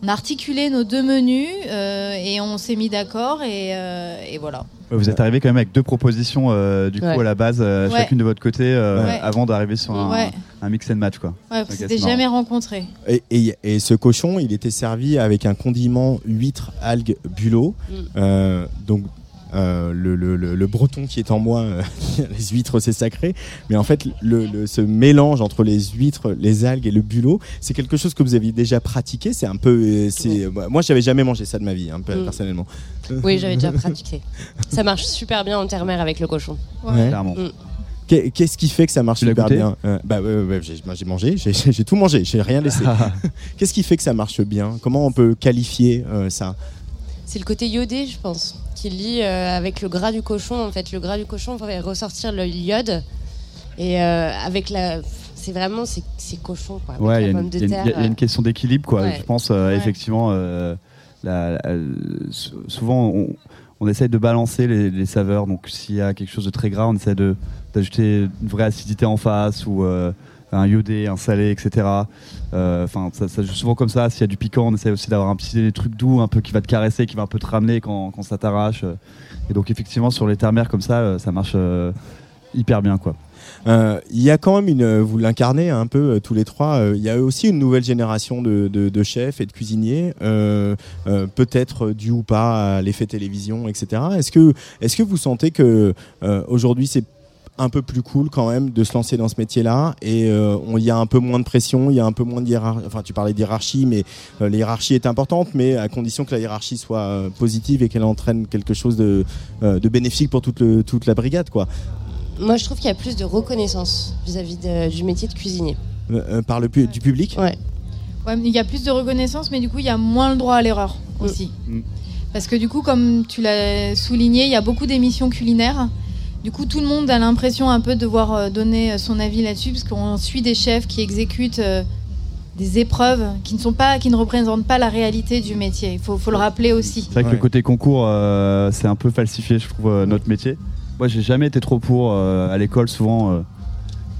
On a articulé nos deux menus euh, et on s'est mis d'accord. Et, euh, et voilà. Vous êtes arrivé quand même avec deux propositions euh, du coup Ouais. à la base, euh, Ouais. chacune de votre côté, euh, Ouais. avant d'arriver sur un, Ouais. un mix and match quoi. Ouais, marrant. jamais rencontrés. Et, et- et ce cochon, il était servi avec un condiment huître, algues, bulot. Mm. Euh, donc euh, le, le- le- le breton qui est en moi, euh, les huîtres c'est sacré. Mais en fait, le, le- ce mélange entre les huîtres, les algues et le bulot, c'est quelque chose que vous aviez déjà pratiqué. C'est un peu, euh, c'est moi j'avais jamais mangé ça de ma vie, hein, Mm. personnellement. Oui, j'avais déjà pratiqué. Ça marche super bien en terre-mer avec le cochon. Ouais. Clairement. Mm. Qu'est- Qu'est-ce qui fait que ça marche super bien Euh, Bah ouais, ouais, ouais, j'ai mangé, j'ai j'ai tout mangé, j'ai rien laissé. Qu'est-ce qui fait que ça marche bien? Comment on peut qualifier euh, ça? C'est le côté iodé, je pense, qui lie euh, avec le gras du cochon. En fait, le gras du cochon va ressortir le iode. Et euh, avec la. c'est vraiment c'est cochon quoi. Ouais, il y, a une- y y a question d'équilibre, quoi. Ouais. Je pense, euh, Ouais. effectivement, euh, la- la- sou- souvent, on, on essaye de balancer les, les saveurs. Donc, s'il y a quelque chose de très gras, on essaie de- d'ajouter une vraie acidité en face ou euh, un iodé, un salé, etc. Euh, Enfin, ça, joue souvent comme ça. S'il y a du piquant, on essaie aussi d'avoir un petit truc doux, un peu qui va te caresser, qui va un peu te ramener quand, ça t'arrache. Et donc, effectivement, sur les terres-mères comme ça, euh, ça marche euh, hyper bien, quoi. Il y a quand même une, vous l'incarnez un peu tous les trois. Il y a aussi une nouvelle génération de, chefs et de cuisiniers, peut-être dû ou pas à l'effet télévision, etc. Est-ce que, est-ce que vous sentez que aujourd'hui c'est un peu plus cool quand même de se lancer dans ce métier-là et euh, on- il y a un peu moins de pression, il y a un peu moins de hiérarchie. Enfin, tu parlais d'hiérarchie, mais euh, la hiérarchie est importante, mais à condition que la hiérarchie soit euh, positive et qu'elle entraîne quelque chose de, euh, de bénéfique pour toute, le- toute la brigade, quoi. Moi, je trouve qu'il y a plus de reconnaissance vis-à-vis de- du métier de cuisinier. Euh, euh, par le pu- du public? Ouais. Ouais, mais il y a plus de reconnaissance, mais du coup, il y a moins le droit à l'erreur aussi. Parce que du coup, comme tu l'as souligné, il y a beaucoup d'émissions culinaires. Du coup, tout le monde a l'impression un peu de devoir euh, donner euh, son avis là-dessus, parce qu'on suit des chefs qui exécutent euh, des épreuves qui ne sont pas, qui ne représentent pas la réalité du métier. Il faut, faut le rappeler aussi. C'est vrai que le côté concours, euh, c'est un peu falsifié, je trouve, euh, notre métier. Moi, j'ai jamais été trop pour euh, à l'école, souvent.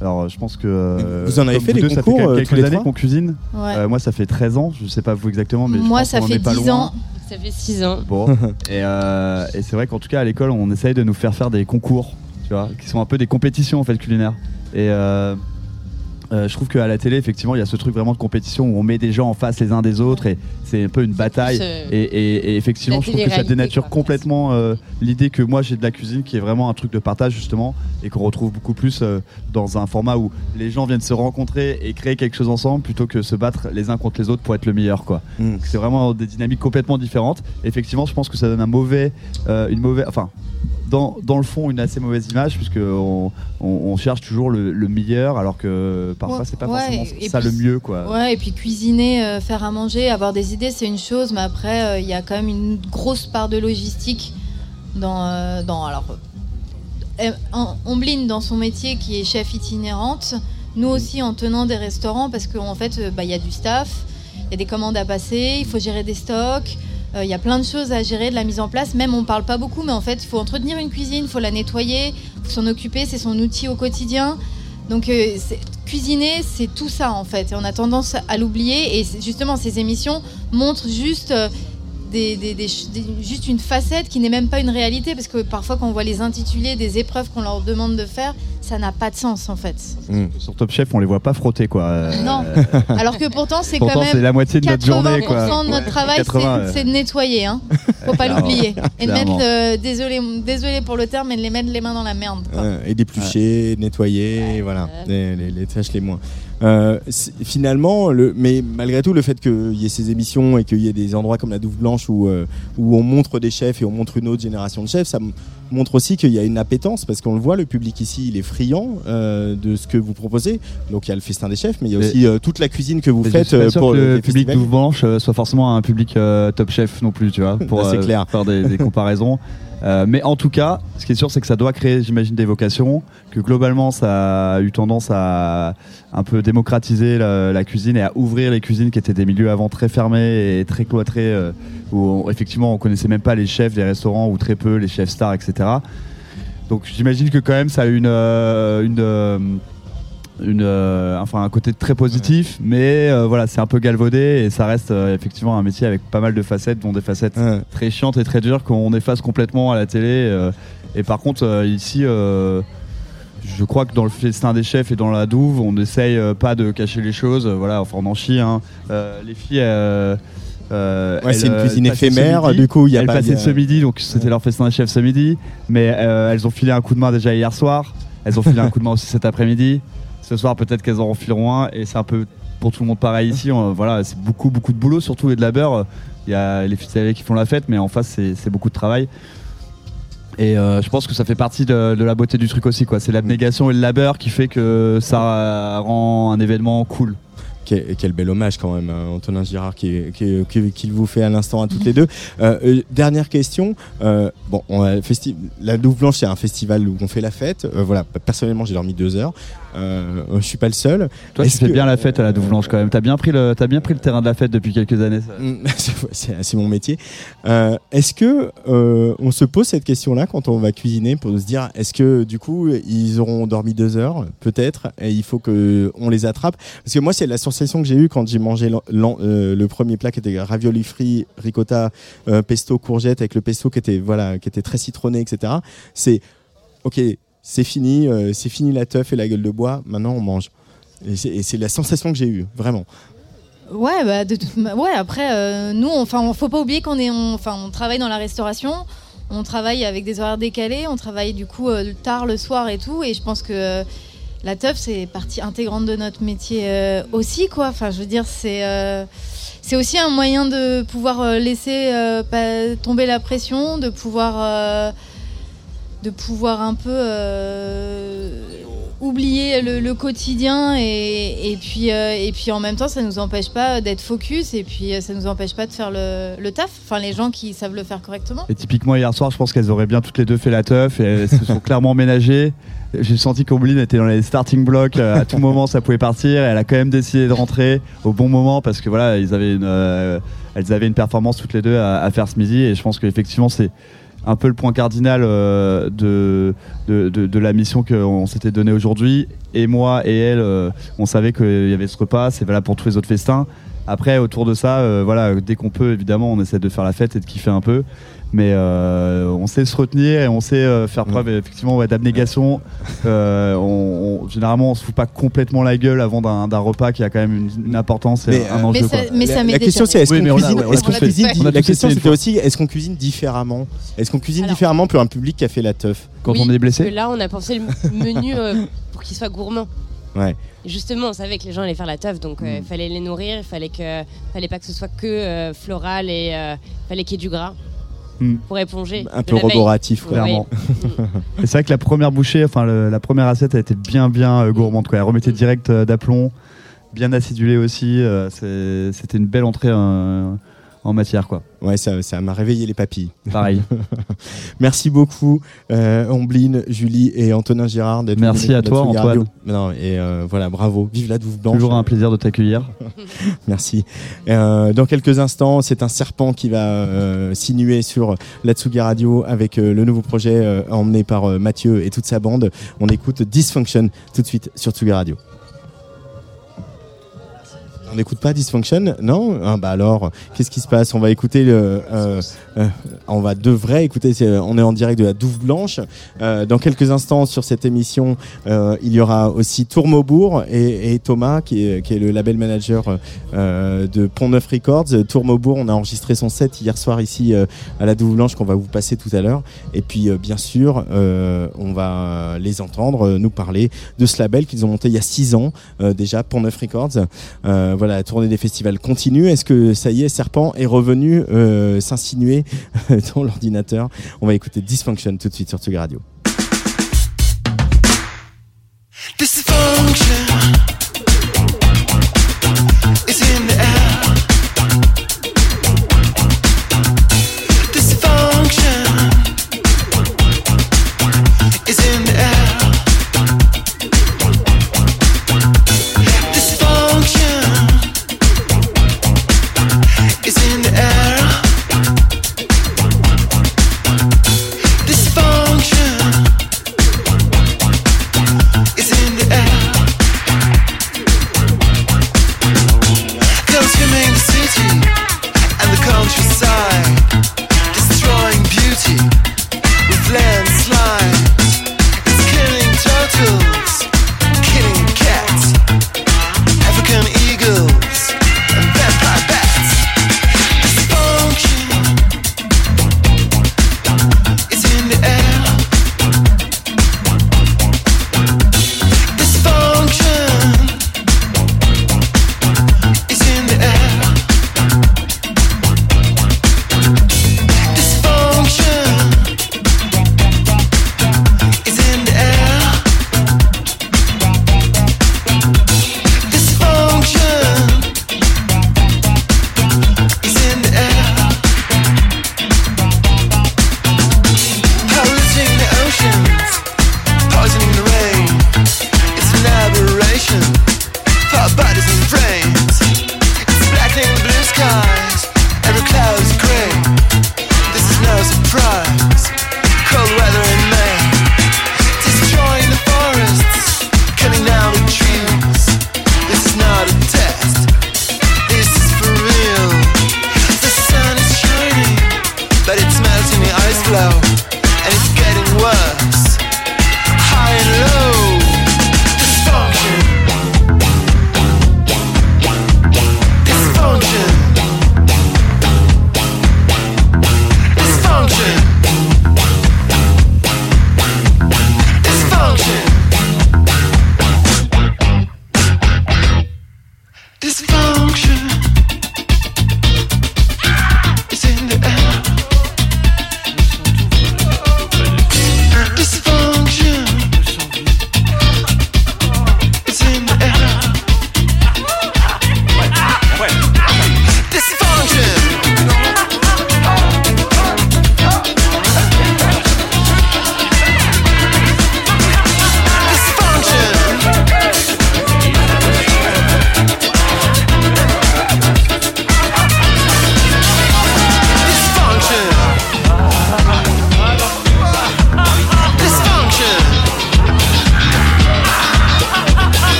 Alors, je pense que. euh, Vous en avez fait des deux, ça concours, fait euh, quelques années qu'on cuisine. Ouais. Euh, moi, ça fait 13 ans. Je sais pas vous exactement, mais je Moi, pense ça fait est pas 10 loin. ans. Ça fait 6 ans. Bon. et euh, et c'est vrai qu'en tout cas, à l'école, on essaye de nous faire faire des concours, tu vois, qui sont un peu des compétitions en fait culinaires. Et euh, euh, je trouve qu'à la télé, effectivement, il y a ce truc vraiment de compétition où on met des gens en face les uns des autres et c'est un peu une bataille. euh, et, et- et effectivement, je trouve que ça dénature quoi, complètement euh, l'idée que moi j'ai de la cuisine qui est vraiment un truc de partage justement et qu'on retrouve beaucoup plus euh, dans un format où les gens viennent se rencontrer et créer quelque chose ensemble plutôt que se battre les uns contre les autres pour être le meilleur quoi. Mm. Donc c'est vraiment des dynamiques complètement différentes. Effectivement, je pense que ça donne un mauvais, euh, une mauvaise, enfin dans, dans le fond une assez mauvaise image puisque on, on- on cherche toujours le, le meilleur alors que parfois Ouais, c'est pas ouais, forcément et ça puis- le mieux quoi. Ouais, et puis cuisiner, euh, faire à manger, avoir des idées, c'est une chose, mais après, euh, il y a quand même une grosse part de logistique dans. euh, dans alors, euh, en- Ombline, dans son métier, qui est chef itinérante, nous aussi en tenant des restaurants, parce qu'en fait, euh, bah, il y a du staff, il y a des commandes à passer, il faut gérer des stocks. Euh, Il y a plein de choses à gérer, de la mise en place. Même on parle pas beaucoup, mais en fait, il faut entretenir une cuisine, il faut la nettoyer, il faut s'en occuper, c'est son outil au quotidien. Donc euh, cuisiner, c'est tout ça en fait. Et on a tendance à l'oublier. Et justement, ces émissions montrent juste, euh, des, des- des ch- des- juste une facette qui n'est même pas une réalité. Parce que parfois, quand on voit les intitulés des épreuves qu'on leur demande de faire, ça n'a pas de sens en fait. Sur Top Chef, on les voit pas frotter quoi. Euh, Non. Alors que pourtant, c'est quand même c'est la moitié de notre 80% journée, quoi. de notre Ouais. travail, 80, c'est de nettoyer. Hein. Faut pas l'oublier. Et de mettre, le- désolé, désolé pour le terme, mais de les mettre les mains dans la merde. quoi. Euh, et d'éplucher, nettoyer, voilà, les, les- les tâches les moins. Euh, finalement, le, mais malgré tout, le fait qu'il y ait ces émissions et qu'il y ait des endroits comme la Douve Blanche où, euh, où on montre des chefs et on montre une autre génération de chefs, ça montre aussi qu'il y a une appétence parce qu'on le voit, le public ici, il est friand euh, de ce que vous proposez. Donc il y a le festin des chefs, mais il y a aussi euh, toute la cuisine que vous Mais faites je suis pas euh, sûr pour que le public d'Ouvre Blanche soit forcément un public euh, top chef non plus, tu vois, pour Bah, euh, clair. faire des, des comparaisons. Euh, mais en tout cas, ce qui est sûr, c'est que ça doit créer, j'imagine, des vocations, que globalement, ça a eu tendance à un peu démocratiser la, cuisine et à ouvrir les cuisines qui étaient des milieux avant très fermés et très cloîtrés, euh, où effectivement, on connaissait même pas les chefs des restaurants ou très peu les chefs stars, etc. Donc j'imagine que quand même, ça a une, euh, une euh, une, euh, enfin un côté très positif, mais euh, voilà, c'est un peu galvaudé et ça reste euh, effectivement un métier avec pas mal de facettes, dont des facettes très chiantes et très dures qu'on efface complètement à la télé. et par contre, ici, je crois que dans le festin des chefs et dans la douve, on essaye euh, pas de cacher les choses. voilà, enfin on en chie. hein. Les filles. euh, Ouais, c'est une cuisine éphémère, du coup, il y a elles pas- passaient ce midi, donc c'était leur festin des chefs ce midi. Mais euh, elles ont filé un coup de main déjà hier soir. Elles ont filé un coup de main aussi cet après-midi. Ce soir, peut-être qu'elles en refileront un. Et c'est un peu pour tout le monde pareil ici. On- voilà, c'est beaucoup, beaucoup de boulot, surtout et de labeur. Il y a les filles qui font la fête, mais en face, c'est beaucoup de travail. Et euh, je pense que ça fait partie de, de la beauté du truc aussi. quoi. C'est l'abnégation et le labeur qui fait que ça rend un événement cool. Quel, quel bel hommage quand même, hein, Antonin Girard, qui, qui- qui- qu'il vous fait à l'instant à toutes les deux. Euh, euh, dernière question. Euh, bon, on a le festi- la Douve Blanche, c'est un festival où on fait la fête. Voilà, personnellement, j'ai dormi deux heures. Euh, je suis pas le seul. Toi, tu fais que- bien la fête à la Douve Blanche quand même. T'as bien pris le, t'as bien pris le terrain de la fête depuis quelques années. Mm, c'est mon métier. Euh, est-ce que euh, on se pose cette question-là quand on va cuisiner pour se dire est-ce que du coup ils auront dormi deux heures peut-être et il faut que on les attrape? Parce que moi c'est la sensation que j'ai eue quand j'ai mangé euh, le premier plat qui était ravioli frit ricotta pesto courgette avec le pesto qui était voilà qui était très citronné etc. C'est ok c'est fini euh, c'est fini la teuf et la gueule de bois maintenant on mange et c'est- la sensation que j'ai eue vraiment. Ouais, bah, ma- ouais après, euh, nous, enfin, on faut pas oublier qu'on est, enfin, on travaille dans la restauration, on travaille avec des horaires décalés, on travaille du coup euh, tard le soir et tout, et je pense que la teuf, c'est partie intégrante de notre métier aussi, quoi. Enfin, je veux dire, c'est. aussi un moyen de pouvoir laisser tomber la pression, de pouvoir, de pouvoir un peu euh, oublier le, quotidien et, puis euh, et puis en même temps ça nous empêche pas d'être focus et puis euh, ça nous empêche pas de faire le, taf. Enfin les gens qui savent le faire correctement. Et typiquement hier soir, je pense qu'elles auraient bien toutes les deux fait la teuf et elles se sont clairement ménagées. J'ai senti qu'Ombline était dans les starting blocks. À tout moment, ça pouvait partir. Et elle a quand même décidé de rentrer au bon moment parce que voilà, ils avaient une, elles avaient une performance toutes les deux à, à faire ce midi. Et je pense qu'effectivement, c'est un peu le point cardinal euh, de, la mission qu'on s'était donnée aujourd'hui. Et moi et elle, euh, on savait qu'il y avait ce repas. C'est valable pour tous les autres festins. Après, autour de ça, euh, voilà, dès qu'on peut, évidemment, on essaie de faire la fête et de kiffer un peu. Mais euh, on sait se retenir et on sait euh, faire preuve effectivement ouais, d'abnégation. Euh, on, on- généralement, on se fout pas complètement la gueule avant d'un repas qui a quand même une, une importance et Mais, un enjeu. Mais ça- mais ça la, la question c'est est-ce Oui, qu'on cuisine, est-ce qu'on la question c'était aussi est-ce qu'on cuisine différemment? Est-ce qu'on cuisine Alors- différemment pour un public qui a fait la teuf? Quand Oui, on est parce que blessé, là, on a pensé le menu euh, pour qu'il soit gourmand. Ouais. Justement, on savait que les gens allaient faire la teuf, donc il Mm. fallait les nourrir, il fallait que, fallait pas que ce soit que euh, floral et euh, fallait qu'il y ait du gras Mm. pour éponger. Un peu roboratif clairement. Oui. Et c'est vrai que la première bouchée, enfin le- la première assiette a été bien bien euh, gourmande. Quoi. Elle remettait direct euh, d'aplomb, bien acidulée aussi. euh, C'était une belle entrée euh, en matière. quoi. Ouais, ça ça m'a réveillé les papilles. Pareil. Merci beaucoup euh, Ombline, Julie et Antonin Girard d'être Merci à toi, Antoine. Non, et euh, voilà, bravo, vive la Douve Blanche. Toujours un plaisir de t'accueillir. Merci. Euh, dans quelques instants, c'est un serpent qui va euh, sinuer sur la Tsugi Radio avec le nouveau projet emmené par Mathieu et toute sa bande. On écoute Dysfunction tout de suite sur Tsugi Radio. On n'écoute pas Dysfunction Non ah Bah alors, qu'est-ce qui se passe On va écouter le. euh, euh, on va de vrai écouter. c'est- On est en direct de la Douve Blanche. Euh, dans quelques instants sur cette émission, euh, il y aura aussi Tourmaubourg et, et Thomas, qui est, le label manager euh, de Pont Neuf Records. Tourmaubourg, on a enregistré son set hier soir ici euh, à la Douve Blanche qu'on va vous passer tout à l'heure. Et puis, euh, bien sûr, euh, on va les entendre euh, nous parler de ce label qu'ils ont monté il y a six ans euh, déjà, Pont Neuf Records. Euh, voilà, la tournée des festivals continue. Est-ce que ça y est, Serpent est revenu euh, s'insinuer dans l'ordinateur? On va écouter Dysfunction tout de suite sur Tsugi Radio. Dysfunction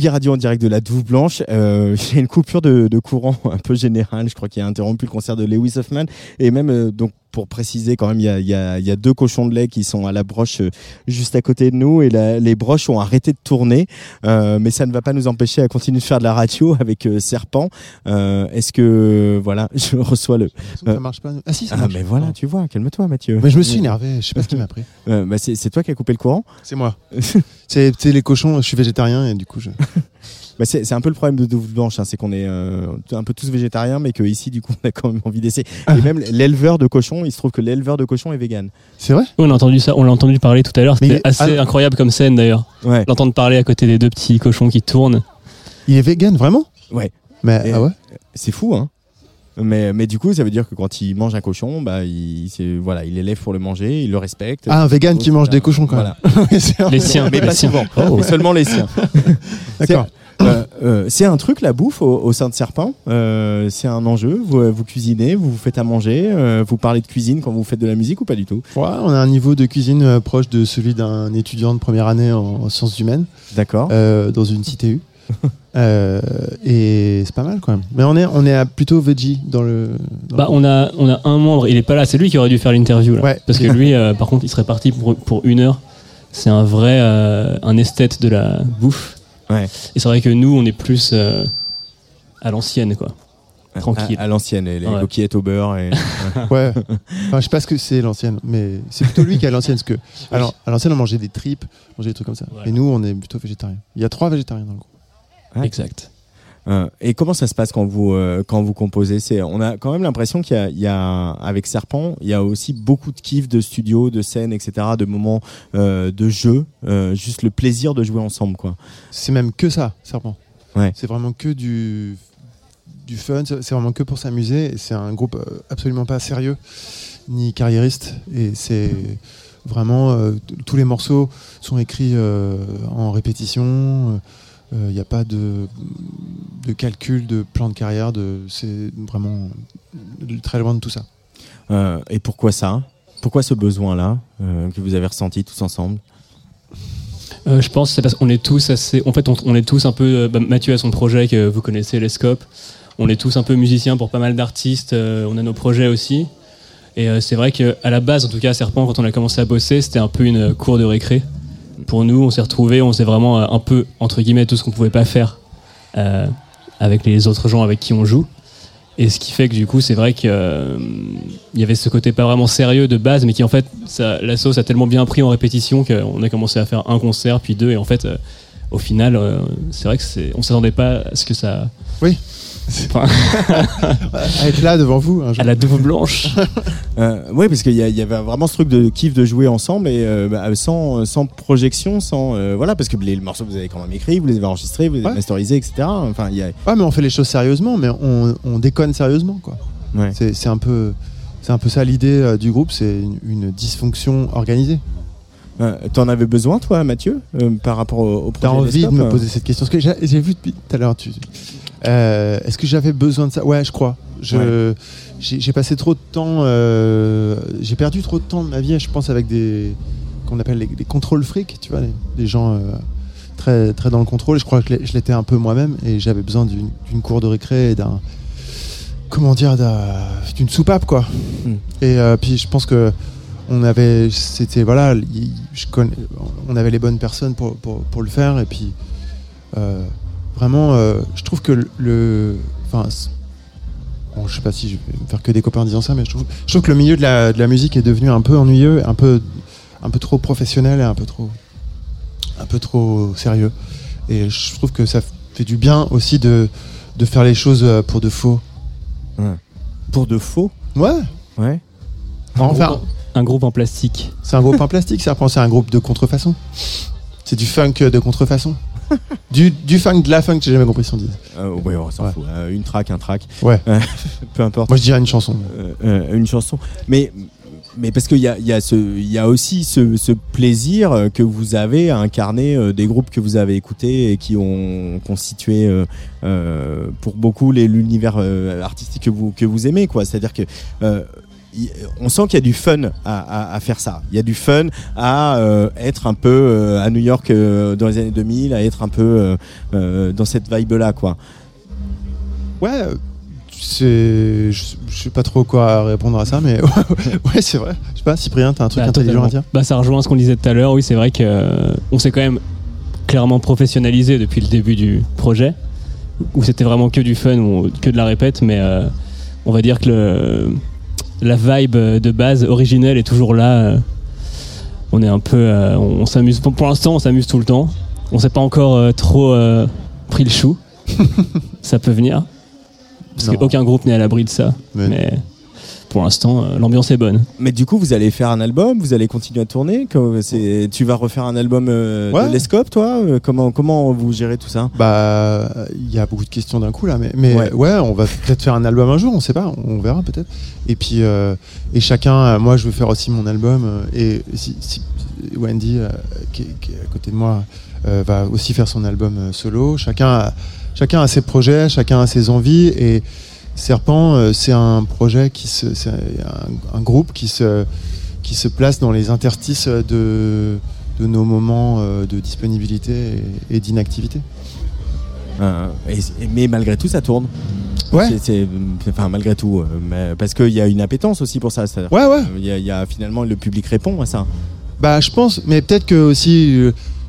Tsugi Radio en direct de la Douve Blanche. Euh, a une coupure de, courant un peu générale, je crois, qui a interrompu le concert de Lewis Hoffman. Et même, euh, donc, pour préciser quand même, il y a, il y, a, il y a deux cochons de lait qui sont à la broche euh, juste à côté de nous et la- les broches ont arrêté de tourner. Euh, mais ça ne va pas nous empêcher à continuer de faire de la radio avec euh, Serpent. Euh, Est-ce que, voilà, je reçois le... Ça marche pas. Ah si, ça Ah, marche. mais voilà, tu vois, calme-toi Mathieu. Mais je me suis énervé, je sais pas ce qui m'a pris. Bah, c'est toi qui as coupé le courant C'est moi. C'est les cochons, je suis végétarien et du coup je. C'est c'est un peu le problème de Double Blanche, hein, c'est qu'on est euh, un peu tous végétariens, mais que ici, du coup, on a quand même envie d'essayer. Et même l'éleveur de cochons, il se trouve que l'éleveur de cochons est vegan. C'est vrai? Oui, on a entendu ça, on l'a entendu parler tout à l'heure. C'était est- assez ah. incroyable comme scène d'ailleurs. Ouais. L'entendre parler à côté des deux petits cochons qui tournent. Il est vegan vraiment? Ouais. Mais Et ah ouais? C'est fou, hein mais, mais du coup, ça veut dire que quand il mange un cochon, bah, il, c'est- voilà, il l'élève pour le manger, il le respecte. Ah un vegan qui mange des cochons quand même. Les siens. Mais les pas siens. souvent, Oh. mais seulement les siens. D'accord. C'est euh, euh, c'est un truc, la bouffe, au, au sein de Serpent. Euh, c'est un enjeu. Vous, vous cuisinez, vous vous faites à manger, euh, vous parlez de cuisine quand vous faites de la musique ou pas du tout? Ouais, on a un niveau de cuisine euh, proche de celui d'un étudiant de première année en, en sciences humaines D'accord. euh, dans une CTU. Euh, et c'est pas mal quand même. Mais on est, on est à plutôt veggie dans le. dans Bah, le- on a, on a un membre, il est pas là, c'est lui qui aurait dû faire l'interview là. Ouais. Parce que lui, euh, par contre, il serait parti pour, pour une heure. C'est un vrai, euh, un esthète de la bouffe. Ouais. Et c'est vrai que nous, on est plus euh, à l'ancienne, quoi. Tranquille. À, à l'ancienne, les, les Ouais. coquillettes au beurre. Et... Ouais. Enfin, je sais pas ce que c'est l'ancienne, mais c'est plutôt lui qui a l'ancienne. Parce que alors, à l'ancienne, on mangeait des tripes, on mangeait des trucs comme ça. Ouais. Et nous, on est plutôt végétariens. Il y a trois végétariens dans le groupe. Ouais. Exact. Euh, et comment ça se passe quand vous euh, quand vous composez? C'est on a quand même l'impression qu'il y a, il y a avec Serpent, il y a aussi beaucoup de kiff de studio, de scène, etc., de moments euh, de jeu, juste le plaisir de jouer ensemble, quoi. C'est même que ça, Serpent. Ouais. C'est vraiment que du, du fun, c'est vraiment que pour s'amuser. C'est un groupe absolument pas sérieux, ni carriériste. Et c'est vraiment. tous les morceaux sont écrits en répétition. Il n'y a pas de, de calcul, de plan de carrière. De, c'est vraiment très loin de tout ça. Euh, et pourquoi ça? Pourquoi ce besoin-là euh, que vous avez ressenti tous ensemble? Euh, je pense que c'est parce qu'on est tous assez. En fait, on, on est tous un peu. euh, bah, Mathieu a son projet que vous connaissez, les Scopes. On est tous un peu musiciens pour pas mal d'artistes. euh, on a nos projets aussi. Et euh, c'est vrai qu'à la base, en tout cas, à Serpent, quand on a commencé à bosser, c'était un peu une euh, cour de récré. Pour nous, on s'est retrouvés, on s'est vraiment euh, un peu, entre guillemets, tout ce qu'on pouvait pas faire euh, avec les autres gens avec qui on joue. Et ce qui fait que du coup, c'est vrai qu'il y avait ce côté pas vraiment sérieux de base, mais qui en fait, ça, la sauce a tellement bien pris en répétition qu'on a commencé à faire un concert, puis deux, et en fait, euh, au final, euh, c'est vrai que c'est, on s'attendait pas à ce que ça. Oui. Enfin, À être là devant vous jour. à la douve blanche. euh, Oui, parce qu'il y, avait vraiment ce truc de kiff de jouer ensemble et euh, bah, sans, sans projection, sans euh, voilà, parce que les, le morceau vous avez quand même écrit, vous les avez enregistrés, vous les avez Ouais. masterisés, etc. Enfin, y a, Ouais, mais on fait les choses sérieusement, mais on, on déconne sérieusement, quoi. ouais. C'est un peu, c'est un peu ça l'idée du groupe, c'est une, une dysfonction organisée. Euh, T'en avais besoin, toi, Mathieu, euh, par rapport au, au T'as projet envie de me poser cette question Parce que j'ai j'ai vu depuis tout à l'heure. Tu... Euh, Est-ce que j'avais besoin de ça? Ouais, je crois. J'ai passé trop de temps. euh, j'ai perdu trop de temps de ma vie, je pense, avec des qu'on appelle les, les contrôles fric, tu vois, les, des gens euh, très très dans le contrôle. Je crois que je l'étais un peu moi-même, et j'avais besoin d'une cour de récré et d'un comment dire d'un- d'une soupape quoi. Mm. Et euh, puis je pense que on avait c'était voilà il- je connais, on avait les bonnes personnes pour, pour, pour le faire et puis euh, vraiment euh, je trouve que le- enfin bon, je sais pas si je vais me faire que des copains en disant ça mais je trouve, je trouve que le milieu de la, de la musique est devenu un peu ennuyeux un peu un peu trop professionnel et un peu trop un peu trop sérieux et je trouve que ça fait du bien aussi de de faire les choses euh, pour de faux Pour de faux? Ouais Ouais. enfin Un groupe en plastique. C'est un groupe en plastique, Serpent, c'est un groupe de contrefaçon. C'est du funk de contrefaçon. du, du funk, de la funk, j'ai jamais compris si on dit. Euh, ouais, on s'en Ouais. fout. Euh, une track, un track. Ouais. Peu importe. Moi je dirais une chanson. Euh, euh, une chanson. Mais, mais parce qu'il y a, y, a ce- y a aussi ce, ce plaisir euh, que vous avez à incarner des groupes que vous avez écoutés et qui ont constitué euh, pour beaucoup l'univers artistique que vous, que vous aimez. C'est-à-dire que. euh, on sent qu'il y a du fun à, à- à faire ça. Il y a du fun à euh, être un peu euh, à New York euh, dans les années 2000, à être un peu euh, euh, dans cette vibe-là, quoi. Ouais, c'est. Je, je sais pas trop quoi répondre à ça, mais ouais, c'est vrai. Je sais pas, Cyprien, t'as un truc Bah, intelligent à dire? Bah, ça rejoint ce qu'on disait tout à l'heure. Oui, c'est vrai que euh, on s'est quand même clairement professionnalisé depuis le début du projet, où c'était vraiment que du fun, ou que de la répète, mais euh, on va dire que le, la vibe de base originelle est toujours là. euh, on est un peu, euh, on, on s'amuse. Pour, pour l'instant, on s'amuse tout le temps. On s'est pas encore euh, trop euh, pris le chou. ça peut venir. Parce qu'aucun groupe n'est à l'abri de ça. Mais, pour l'instant, euh, l'ambiance est bonne. Mais du coup, vous allez faire un album, vous allez continuer à tourner. Tu vas refaire un album euh, Ouais. de l'Escope, toi Euh, comment, comment vous gérez tout ça? Bah, il y a beaucoup de questions d'un coup là, mais, mais Ouais. ouais. on va peut-être faire un album un jour, on sait pas, on verra peut-être. Et puis, euh, et chacun, moi je veux faire aussi mon album, et si, si- Wendy, euh, qui, est- qui est à côté de moi, euh, va aussi faire son album solo. Chacun a, chacun a ses projets, chacun a ses envies, et Serpent, euh, c'est un projet qui se, c'est un, un groupe qui se, qui se place dans les interstices de, de nos moments euh, de disponibilité et, et d'inactivité. Euh, et- mais malgré tout, ça tourne. Ouais. C'est- c'est- enfin, malgré tout, mais parce qu'il y a une appétence aussi pour ça. Ouais, ouais. Il y, a- il y a finalement le public répond à ça. Bah, je pense, mais peut-être que aussi,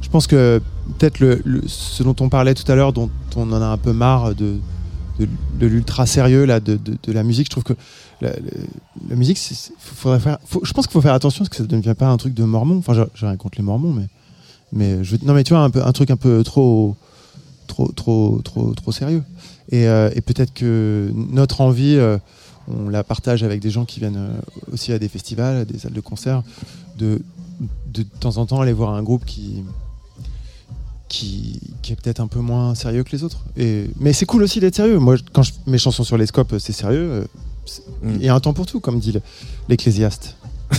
je pense que peut-être le, le- ce dont on parlait tout à l'heure, dont on en a un peu marre de, de, l'ultra sérieux là, de, de- la musique, je trouve que la, musique, faudrait faire, je pense qu'il faut faire attention parce que ça ne devient pas un truc de mormon. Enfin, j'ai rien contre les mormons, mais, mais je, non, mais tu vois, un, peu, un truc un peu trop, trop, trop, trop, trop sérieux. Et, euh, peut-être que notre envie, euh, on la partage avec des gens qui viennent euh, aussi à des festivals, à des salles de concert, de, de temps en temps aller voir un groupe qui, qui, qui est peut-être un peu moins sérieux que les autres. Et, mais c'est cool aussi d'être sérieux. Moi, quand je, mes chansons sur les scopes, c'est sérieux. euh, c'est- Il y a un temps pour tout, comme dit le- l'Ecclésiaste.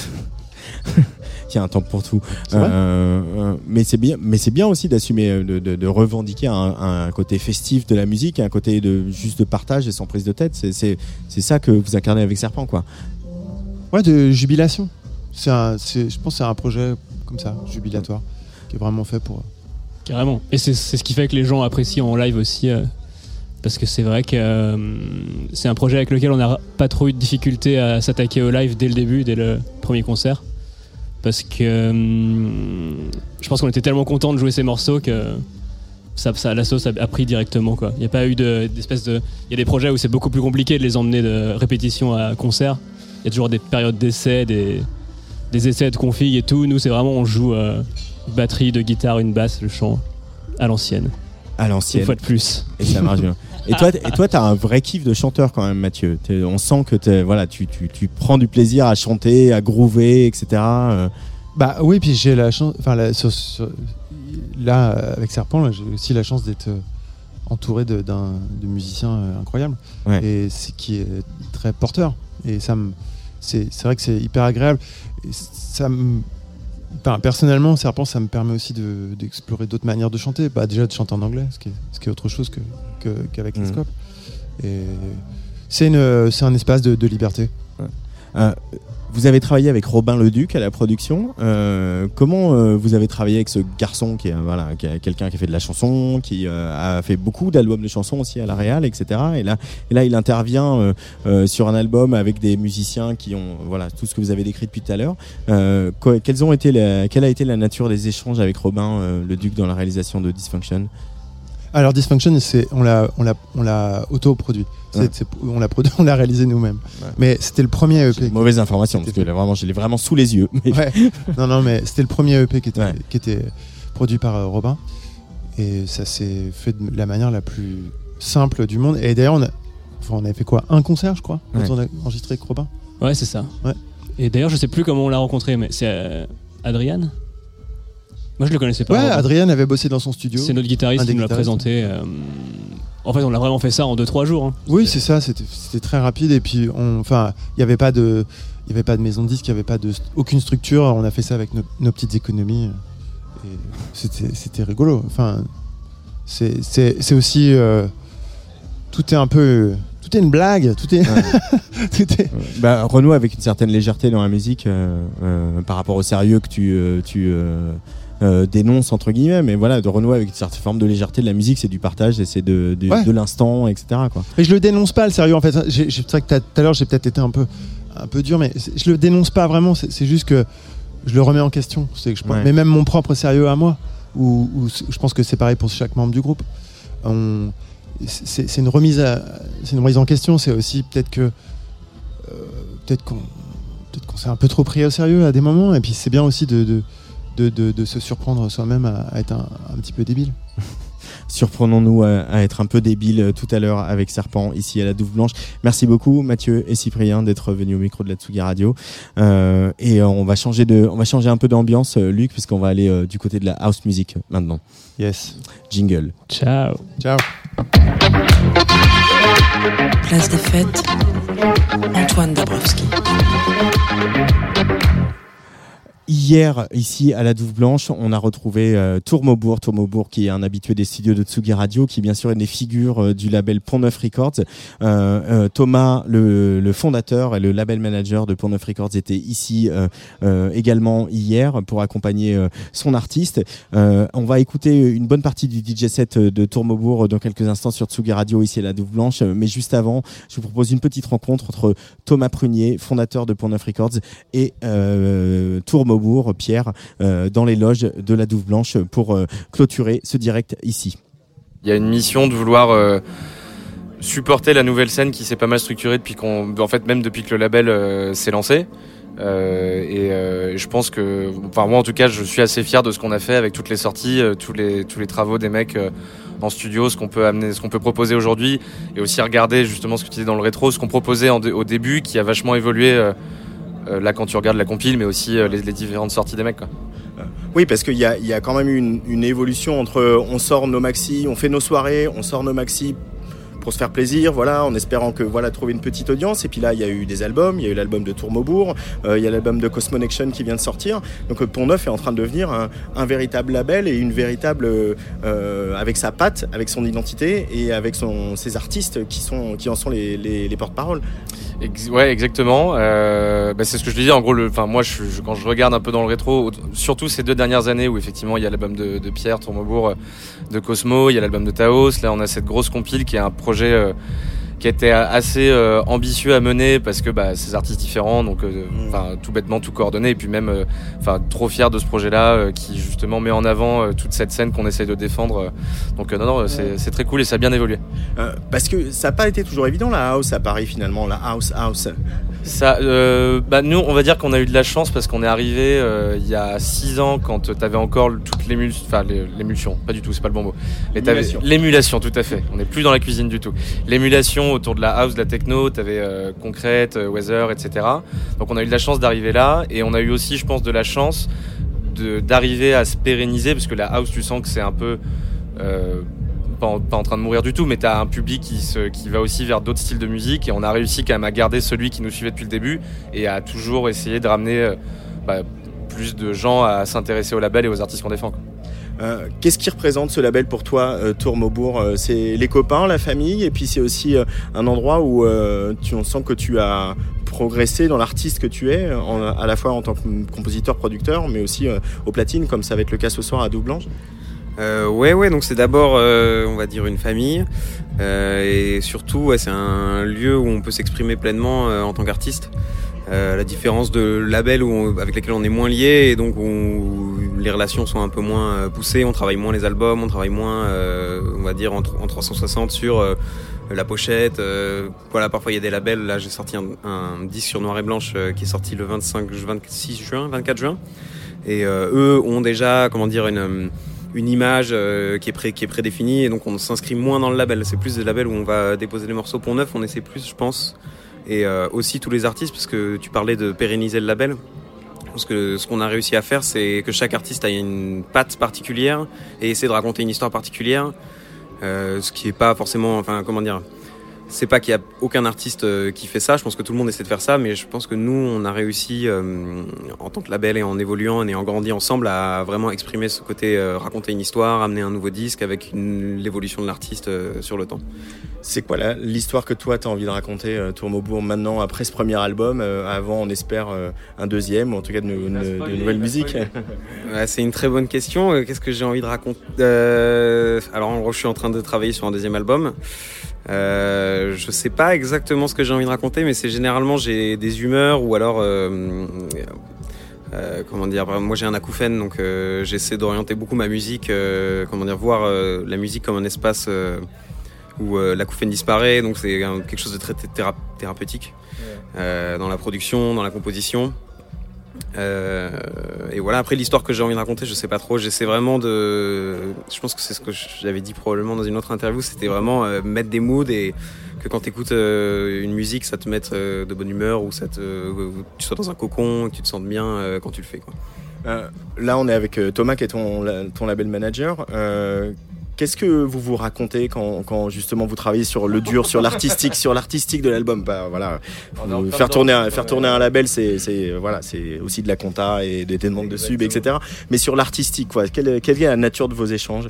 Il y a un temps pour tout. Euh, euh, mais c'est bien, mais c'est bien aussi d'assumer, euh, de, de- de revendiquer un, un côté festif de la musique, un côté de juste de partage et sans prise de tête. C'est- ça que vous incarnez avec Serpent, quoi. Ouais, de jubilation. Un, je pense que c'est un projet comme ça, jubilatoire, qui est vraiment fait pour. Carrément. Et c'est ce qui fait que les gens apprécient en live aussi. euh, parce que c'est vrai que euh, c'est un projet avec lequel on n'a pas trop eu de difficulté à s'attaquer au live dès le début, dès le premier concert. Parce que euh, je pense qu'on était tellement content de jouer ces morceaux que la sauce a, pris directement. Il n'y a pas eu de- d'espèce de. Il y a des projets où c'est beaucoup plus compliqué de les emmener de répétition à concert. Il y a toujours des périodes d'essais, des, des essais de config et tout. Nous, c'est vraiment on joue batterie, de guitare, une basse, le chant à l'ancienne. À l'ancienne. Une fois de plus. Et ça marche bien. Et toi, et toi, t'as un vrai kiff de chanteur quand même, Mathieu. T'es- On sent que t'es- voilà, tu, tu, tu prends du plaisir à chanter, à groover, etc. euh. Bah oui, puis j'ai la chance. Enfin, la- sur- sur- là, avec Serpent, là, j'ai aussi la chance d'être euh, entouré de, d'un, de musiciens euh, incroyables. Ouais. Et c'est qui est très porteur. Et ça me. C'est, c'est vrai que c'est hyper agréable. Et ça me. Personnellement, Serpent, ça me permet aussi de, d'explorer d'autres manières de chanter. Bah, déjà de chanter en anglais, ce qui est, ce qui est autre chose que, que- qu'avec les Mhm. scopes. Et c'est, une, c'est un espace de, de liberté. Euh, vous avez travaillé avec Robin Leduc à la production. Euh, comment euh, vous avez travaillé avec ce garçon qui est voilà, est quelqu'un qui a fait de la chanson, qui euh, a fait beaucoup d'albums de chansons aussi à la Real, etc. Et là, et là, il intervient euh, euh, sur un album avec des musiciens qui ont voilà tout ce que vous avez décrit depuis tout à l'heure. Euh, quelles ont été quelle a été la nature des échanges avec Robin Leduc dans la réalisation de Dysfunction? Alors Dysfunction, c'est on l'a on l'a on l'a autoproduit. C'est- Ouais. c'est- on l'a produit, on l'a réalisé nous-mêmes. Ouais. Mais c'était le premier EP. Mauvaise information parce que là, vraiment, je l'ai vraiment sous les yeux. Mais- Ouais. Non non mais c'était le premier EP qui était Ouais. qui était produit par euh, Robin et ça s'est fait de la manière la plus simple du monde. Et d'ailleurs on a enfin, on avait fait quoi? Un concert je crois quand Ouais. on a enregistré avec Robin? Ouais, c'est ça. Ouais. Et d'ailleurs, je sais plus comment on l'a rencontré, mais c'est euh, Adrian? Moi, je le connaissais pas. Ouais. Adrien avait bossé dans son studio. C'est notre guitariste qui nous l'a présenté. euh, En fait, on l'a vraiment fait ça en 2-3 jours. hein. Oui, c'est ça, c'était très rapide et puis enfin, il n'y avait pas de il y avait pas de maison de disque, il n'y avait pas de aucune structure, on a fait ça avec nos, nos petites économies c'était rigolo. Enfin c'est c'est c'est aussi euh, tout est un peu tout est une blague, tout est. tout est... Bah, Renaud avec une certaine légèreté dans la musique euh, euh, par rapport au sérieux que tu, euh, tu euh, dénonces entre guillemets, mais voilà, de Renaud avec une certaine forme de légèreté de la musique, c'est du partage et c'est de, de, Ouais. de l'instant, etc. Quoi. Mais je le dénonce pas, le sérieux. En fait, c'est vrai que tout à l'heure, j'ai peut-être été un peu, un peu dur, mais je le dénonce pas vraiment. C'est juste que je le remets en question. Que je Ouais. Mais même mon propre sérieux à moi, ou ou c- je pense que c'est pareil pour chaque membre du groupe. On- C'est c'est une remise, à- c'est une remise en question. C'est aussi peut-être que, euh, peut-être qu'on, peut-être qu'on s'est un peu trop pris au sérieux à des moments. Et puis c'est bien aussi de, de, de, de- de se surprendre soi-même à, à être un, un petit peu débile. Surprenons-nous à, à être un peu débiles euh, tout à l'heure avec Serpent ici à la Douve Blanche. Merci beaucoup Mathieu et Cyprien d'être venus au micro de la Tsugi Radio. Euh, et euh, on va changer de, on va changer un peu d'ambiance, Luc, puisqu'on va aller euh, du côté de la house music maintenant. Yes. Jingle. Ciao. Ciao. Place des fêtes, Antoine Dabrowski. Hier, ici à la Douve Blanche, on a retrouvé euh, Tourmaubourg, Tourmaubourg qui est un habitué des studios de Tsugi Radio, qui bien sûr est une des figures euh, du label Pont Neuf Records. Euh, euh, Thomas, le, fondateur et le label manager de Pont Neuf Records, était ici également hier pour accompagner son artiste. On va écouter une bonne partie du DJ set de Tourmaubourg dans quelques instants sur Tsugi Radio ici à la Douve Blanche. Mais juste avant, je vous propose une petite rencontre entre Thomas Prunier, fondateur de Pont Neuf Records, et euh, Pierre, euh, dans les loges de la Douve Blanche pour euh, clôturer ce direct ici. Il y a une mission de vouloir euh, supporter la nouvelle scène qui s'est pas mal structurée depuis qu'on, en fait même depuis que le label s'est lancé. Et je pense que, enfin moi en tout cas, je suis assez fier de ce qu'on a fait avec toutes les sorties, tous les tous les travaux des mecs en studio, ce qu'on peut amener, ce qu'on peut proposer aujourd'hui, et aussi regarder justement ce que tu disais dans le rétro, ce qu'on proposait au début, qui a vachement évolué. Euh, là quand tu regardes la compile, mais aussi euh, les, différentes sorties des mecs. Quoi. Oui, parce qu'il y y a quand même une, une évolution entre on sort nos maxi, on fait nos soirées, on sort nos maxi pour se faire plaisir, voilà, en espérant que voilà trouver une petite audience. Et puis là, il y a eu des albums, il y a eu l'album de Tourmaubourg, euh, il y a l'album de Cosmonection qui vient de sortir. Donc euh, Pont Neuf est en train de devenir un, véritable label et une véritable euh, avec sa patte, avec son identité et avec ses artistes qui sont qui en sont les, les. Ex- ouais, exactement. Bah, c'est ce que je disais. En gros, enfin, moi, je, quand je regarde un peu dans le rétro, surtout ces deux dernières années où effectivement il y a l'album de, de Pierre Tourmaubourg, euh, de Cosmo, il y a l'album de Taos. Là, on a cette grosse compile qui est un projet euh, qui était assez euh, ambitieux à mener parce que bah, ces artistes différents, donc euh, enfin tout bêtement tout coordonné et puis même euh, enfin trop fier de ce projet-là euh, qui justement met en avant toute cette scène qu'on essaye de défendre. donc non non, c'est c'est très cool et ça a bien évolué. Parce que ça n'a pas été toujours évident la house à Paris finalement, la house house. Ça, bah nous, on va dire qu'on a eu de la chance parce qu'on est arrivé il y a 6 ans quand tu avais encore toute l'émulsion, enfin l'é- l'émulsion, pas du tout, c'est pas le bon mot. L'émulation. L'émulation, tout à fait. On n'est plus dans la cuisine du tout. L'émulation autour de la house, de la techno, t'avais euh, Concrete, euh, Weather, etc. Donc on a eu de la chance d'arriver là et on a eu aussi, je pense, de la chance d'arriver à se pérenniser parce que la house, tu sens que c'est un peu euh, pas, en, train de mourir du tout, mais tu as un public qui, se, qui va aussi vers d'autres styles de musique et on a réussi quand même à garder celui qui nous suivait depuis le début et à toujours essayer de ramener bah, plus de gens à s'intéresser au label et aux artistes qu'on défend. Euh, Qu'est-ce qui représente ce label pour toi, euh, Tour Maubourg? Euh, C'est les copains, la famille, et puis c'est aussi un endroit où tu, on sent que tu as progressé dans l'artiste que tu es, à la fois en tant que compositeur-producteur, mais aussi euh, au platine, comme ça va être le cas ce soir à Double Blanche. Euh, ouais, ouais, donc c'est d'abord, on va dire, une famille. Et surtout, c'est un lieu où on peut s'exprimer pleinement en tant qu'artiste. Euh, la différence de labels où on- avec lesquels on est moins lié et donc où les relations sont un peu moins euh, poussées, on travaille moins les albums, on travaille moins, euh, on va dire, en, tr- en 360 sur euh, la pochette. euh, voilà, parfois il y a des labels. Là, j'ai sorti un, un disque sur noir et blanche euh, qui est sorti le 25, 26 juin, 24 juin. Et eux ont déjà, comment dire, une, une image euh, qui, est pré, qui est prédéfinie et donc on s'inscrit moins dans le label. C'est plus des labels où on va déposer des morceaux pour neuf, on essaie plus, je pense. Et euh, aussi tous les artistes, parce que tu parlais de pérenniser le label. Parce que ce qu'on a réussi à faire, c'est que chaque artiste a une patte particulière et essaie de raconter une histoire particulière. Euh, ce qui est pas forcément, enfin, comment dire, c'est pas qu'il y a aucun artiste euh, qui fait ça, je pense que tout le monde essaie de faire ça, mais je pense que nous, on a réussi, euh, en tant que label et en évoluant et en grandi ensemble, à vraiment exprimer ce côté, euh, raconter une histoire, amener un nouveau disque avec l'évolution de l'artiste euh, sur le temps. C'est quoi la- l'histoire que toi tu as envie de raconter, euh, Tourmaubourg, maintenant, après ce premier album euh, Avant, on espère euh, un deuxième, ou en tout cas de, nou- de- de nouvelles musiques. Ouais, c'est une très bonne question. Qu'est-ce que j'ai envie de raconter? Euh, Alors, en gros, je suis en train de travailler sur un deuxième album. Euh, je sais pas exactement ce que j'ai envie de raconter, mais c'est généralement j'ai des humeurs ou alors. euh, euh, comment dire Moi, j'ai un acouphène, donc j'essaie d'orienter beaucoup ma musique. comment dire Voir la musique comme un espace où l'acouphène disparaît. Donc, c'est quelque chose de très théra- thérapeutique dans la production, dans la composition. Euh, et voilà, après l'histoire que j'ai envie de raconter, je sais pas trop. J'essaie vraiment de. Je pense que c'est ce que j'avais dit probablement dans une autre interview, c'était vraiment euh, mettre des moods et que quand tu écoutes une musique, ça te mette euh, de bonne humeur ou ça te, ou tu sois dans un cocon, que tu te sentes bien euh, quand tu le fais. Euh, là, on est avec euh, Thomas, qui est ton, ton label manager. Qu'est-ce que vous vous racontez quand, quand justement vous travaillez sur le dur, sur l'artistique, sur l'artistique de l'album? Bah, Voilà, Vous- faire tourner un, faire tourner un label, c'est voilà, c'est aussi de la compta et des demandes de sub, etc. Mais sur l'artistique, quoi, quelle, quelle est la nature de vos échanges?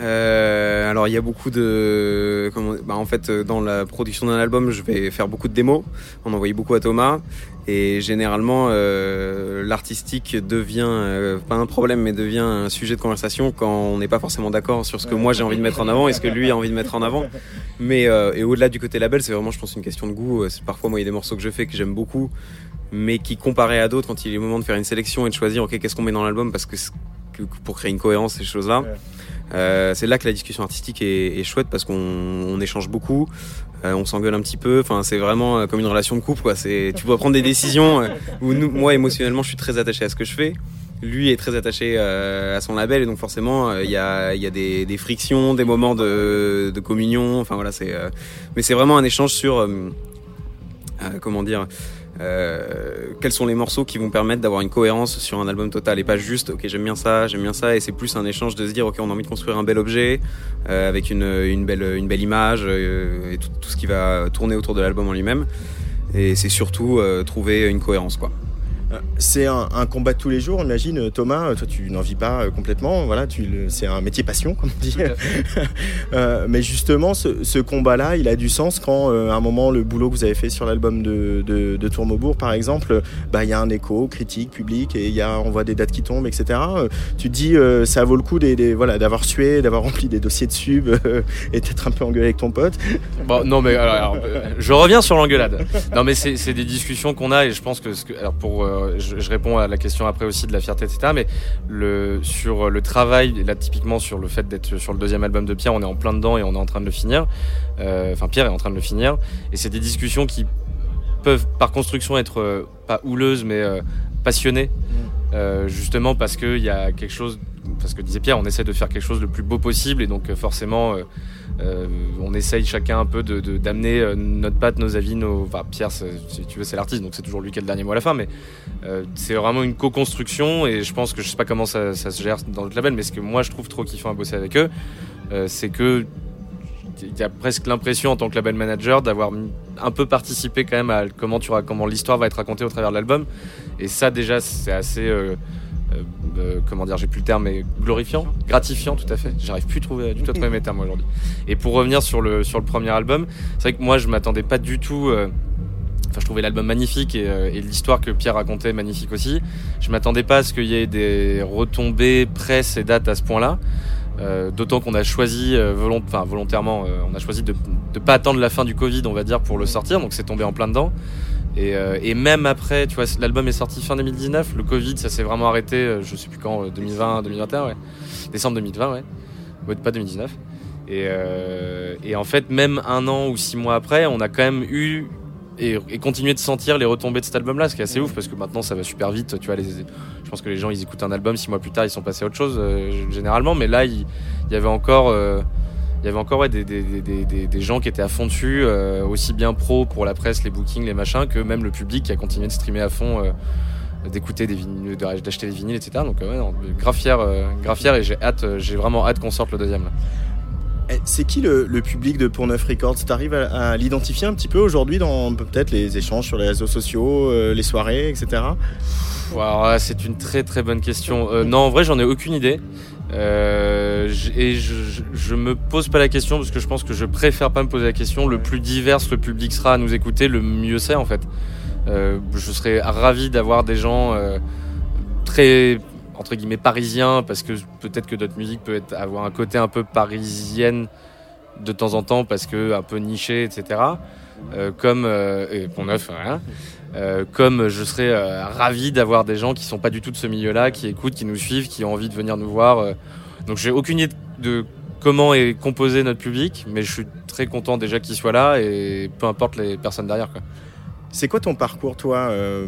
Euh, alors il y a beaucoup de, comment, bah, en fait dans la production d'un album, je vais faire beaucoup de démos, on envoie beaucoup à Thomas et généralement euh, l'artistique devient euh, pas un problème mais devient un sujet de conversation quand on n'est pas forcément d'accord sur ce que moi j'ai envie de mettre en avant et ce que lui a envie de mettre en avant. Mais euh, et au-delà du côté label, c'est vraiment je pense une question de goût. Euh, Parfois moi il y a des morceaux que je fais que j'aime beaucoup mais qui comparé à d'autres quand il est le moment de faire une sélection et de choisir ok qu'est-ce qu'on met dans l'album parce que, que- pour créer une cohérence ces choses là euh, c'est là que la discussion artistique est, est chouette parce qu'on on échange beaucoup, euh, on s'engueule un petit peu. Enfin, c'est vraiment euh, comme une relation de couple. Quoi. C'est, tu dois prendre des décisions euh, où nous, moi émotionnellement, je suis très attaché à ce que je fais. Lui est très attaché à son label et donc forcément il y a, y a des, des frictions, des moments de, de communion. Enfin voilà, c'est. mais c'est vraiment un échange sur comment dire. Euh, quels sont les morceaux qui vont permettre d'avoir une cohérence sur un album total? Et pas juste ok j'aime bien ça j'aime bien ça et c'est plus un échange de se dire ok on a envie de construire un bel objet euh, avec une, une belle une belle image euh, et tout, tout ce qui va tourner autour de l'album en lui-même. Et c'est surtout euh, trouver une cohérence quoi C'est un, un combat de tous les jours, imagine euh, Thomas, euh, toi tu n'en vis pas euh, complètement, voilà, c'est un métier passion comme on dit. Euh, mais justement, ce, ce combat-là, il a du sens quand euh, à un moment le boulot que vous avez fait sur l'album de, de, de Tourmaubourg, par exemple, euh, bah il y a un écho critique, public, et y a on voit des dates qui tombent, etc. Euh, tu te dis euh, ça vaut le coup des, des- voilà d'avoir sué, d'avoir rempli des dossiers de sub euh, et d'être un peu engueulé avec ton pote. Bon, non, mais alors, alors, euh, je reviens sur l'engueulade. Non, mais c'est des discussions qu'on a et je pense que, alors pour, euh, je, je réponds à la question après aussi de la fierté, etc. Mais le, sur le travail, là, typiquement sur le fait d'être sur le deuxième album de Pierre, on est en plein dedans et on est en train de le finir. Euh, Enfin, Pierre est en train de le finir. Et c'est des discussions qui peuvent, par construction, être euh, pas houleuses, mais euh, passionnées. Euh, justement parce qu'il y a quelque chose, parce que disait Pierre, on essaie de faire quelque chose le plus beau possible et donc euh, forcément euh, euh, on essaye chacun un peu de- de- d'amener euh, notre patte, nos avis, nos. Enfin, Pierre, si tu veux, c'est l'artiste, donc c'est toujours lui qui a le dernier mot à la fin, mais euh, c'est vraiment une co-construction et je pense que je sais pas comment ça, se gère dans notre label, mais ce que moi je trouve trop kiffant à bosser avec eux, c'est que il y a presque l'impression en tant que label manager d'avoir un peu participé quand même à comment comment l'histoire va être racontée au travers de l'album et ça déjà c'est assez euh, euh, comment dire j'ai plus le terme mais glorifiant gratifiant tout à fait j'arrive plus trouver, du tout à trouver mes termes aujourd'hui et pour revenir sur le sur le premier album c'est vrai que moi je m'attendais pas du tout euh, Enfin, je trouvais l'album magnifique et, l'histoire que Pierre racontait magnifique aussi. Je m'attendais pas à ce qu'il y ait des retombées presse et dates à ce point-là. D'autant qu'on a choisi volontairement, on a choisi de ne pas attendre la fin du Covid, on va dire, pour le sortir. Donc c'est tombé en plein dedans. Et, euh, et même après, tu vois, l'album est sorti fin 2019. Le Covid, ça s'est vraiment arrêté, euh, je sais plus quand, euh, 2020, 2021, ouais. Décembre 2020, ouais. Ouais, pas 2019. Et, euh, et en fait, même un an ou six mois après, on a quand même eu et, et continué de sentir les retombées de cet album-là, ce qui est assez ouf parce que maintenant ça va super vite. Tu vois, les, je pense que les gens ils écoutent un album six mois plus tard, ils sont passés à autre chose euh, généralement, mais là il, y avait encore, euh, il y avait encore ouais, des, des, des, des- des- des gens qui étaient à fond dessus, euh, aussi bien pro pour la presse, les bookings, les machins, que même le public qui a continué de streamer à fond. euh, d'écouter des vinyles, d'acheter des vinyles, etc. Donc euh, ouais, non, grave fier, grave fier et j'ai hâte, j'ai vraiment hâte qu'on sorte le deuxième. Là. Eh, C'est qui le, le public de Pour Neuf Records? T'arrives à, à l'identifier un petit peu aujourd'hui dans peut-être les échanges sur les réseaux sociaux, euh, les soirées, etc. C'est une très très bonne question. Euh, non, en vrai, j'en ai aucune idée. Euh, et je, je, je me pose pas la question parce que je pense que je préfère pas me poser la question. Le plus divers le public sera à nous écouter, le mieux c'est en fait. Euh, je serais ravi d'avoir des gens euh, très entre guillemets parisiens parce que peut-être que notre musique peut être, avoir un côté un peu parisienne de temps en temps parce que un peu niché, etc. Euh, comme euh, Pont Neuf, rien. Euh, comme je serais euh, ravi d'avoir des gens qui sont pas du tout de ce milieu-là, qui écoutent, qui nous suivent, qui ont envie de venir nous voir. euh. Donc j'ai aucune idée de comment est composé notre public, mais je suis très content déjà qu'il soit là et peu importe les personnes derrière. Quoi. C'est quoi ton parcours, toi, euh,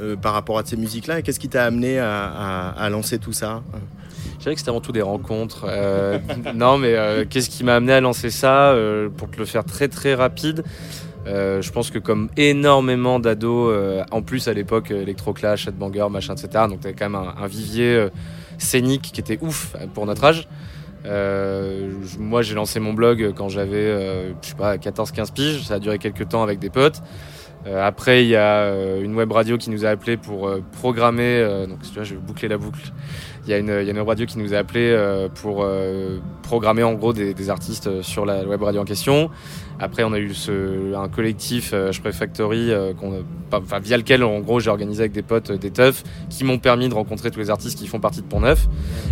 euh, par rapport à ces musiques-là et qu'est-ce qui t'a amené à, à- à lancer tout ça Je dirais que c'était avant tout des rencontres. Euh, non, mais euh, qu'est-ce qui m'a amené à lancer ça Euh, Pour te le faire très très rapide, euh, je pense que comme énormément d'ados, euh, en plus à l'époque, euh, Electroclash, Headbanger, machin, etc. Donc t'avais quand même un, un vivier euh, scénique qui était ouf euh, pour notre âge. Euh, moi, j'ai lancé mon blog quand j'avais, je sais pas, 14-15 piges. Ça a duré quelques temps avec des potes. Après, il y a une web radio qui nous a appelé pour programmer. donc, tu vois, je vais boucler la boucle. Il y, a une, y a une web radio qui nous a appelé pour programmer en gros des, des artistes sur la web radio en question. Après, on a eu ce, un collectif, euh, Shpreh Factory, euh, enfin, via lequel en gros j'ai organisé avec des potes euh, des teufs qui m'ont permis de rencontrer tous les artistes qui font partie de Pont Neuf.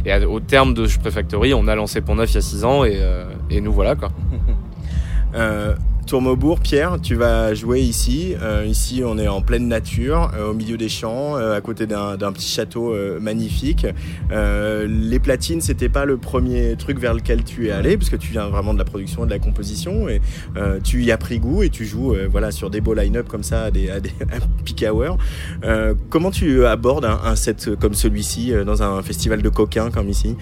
Et à- au terme de Shpreh Factory, on a lancé Pont Neuf il y a 6 ans et, euh, et nous voilà quoi. Euh, Tourmaubourg, Pierre, tu vas jouer ici. Euh, ici, on est en pleine nature, euh, au milieu des champs, euh, à côté d'un petit château magnifique. Les platines, c'était pas le premier truc vers lequel tu es allé, parce que tu viens vraiment de la production et de la composition, et tu y as pris goût et tu joues voilà, sur des beaux line-up comme ça, à des, à peak hour. Comment tu abordes un, set comme celui-ci dans un festival de coquins comme ici?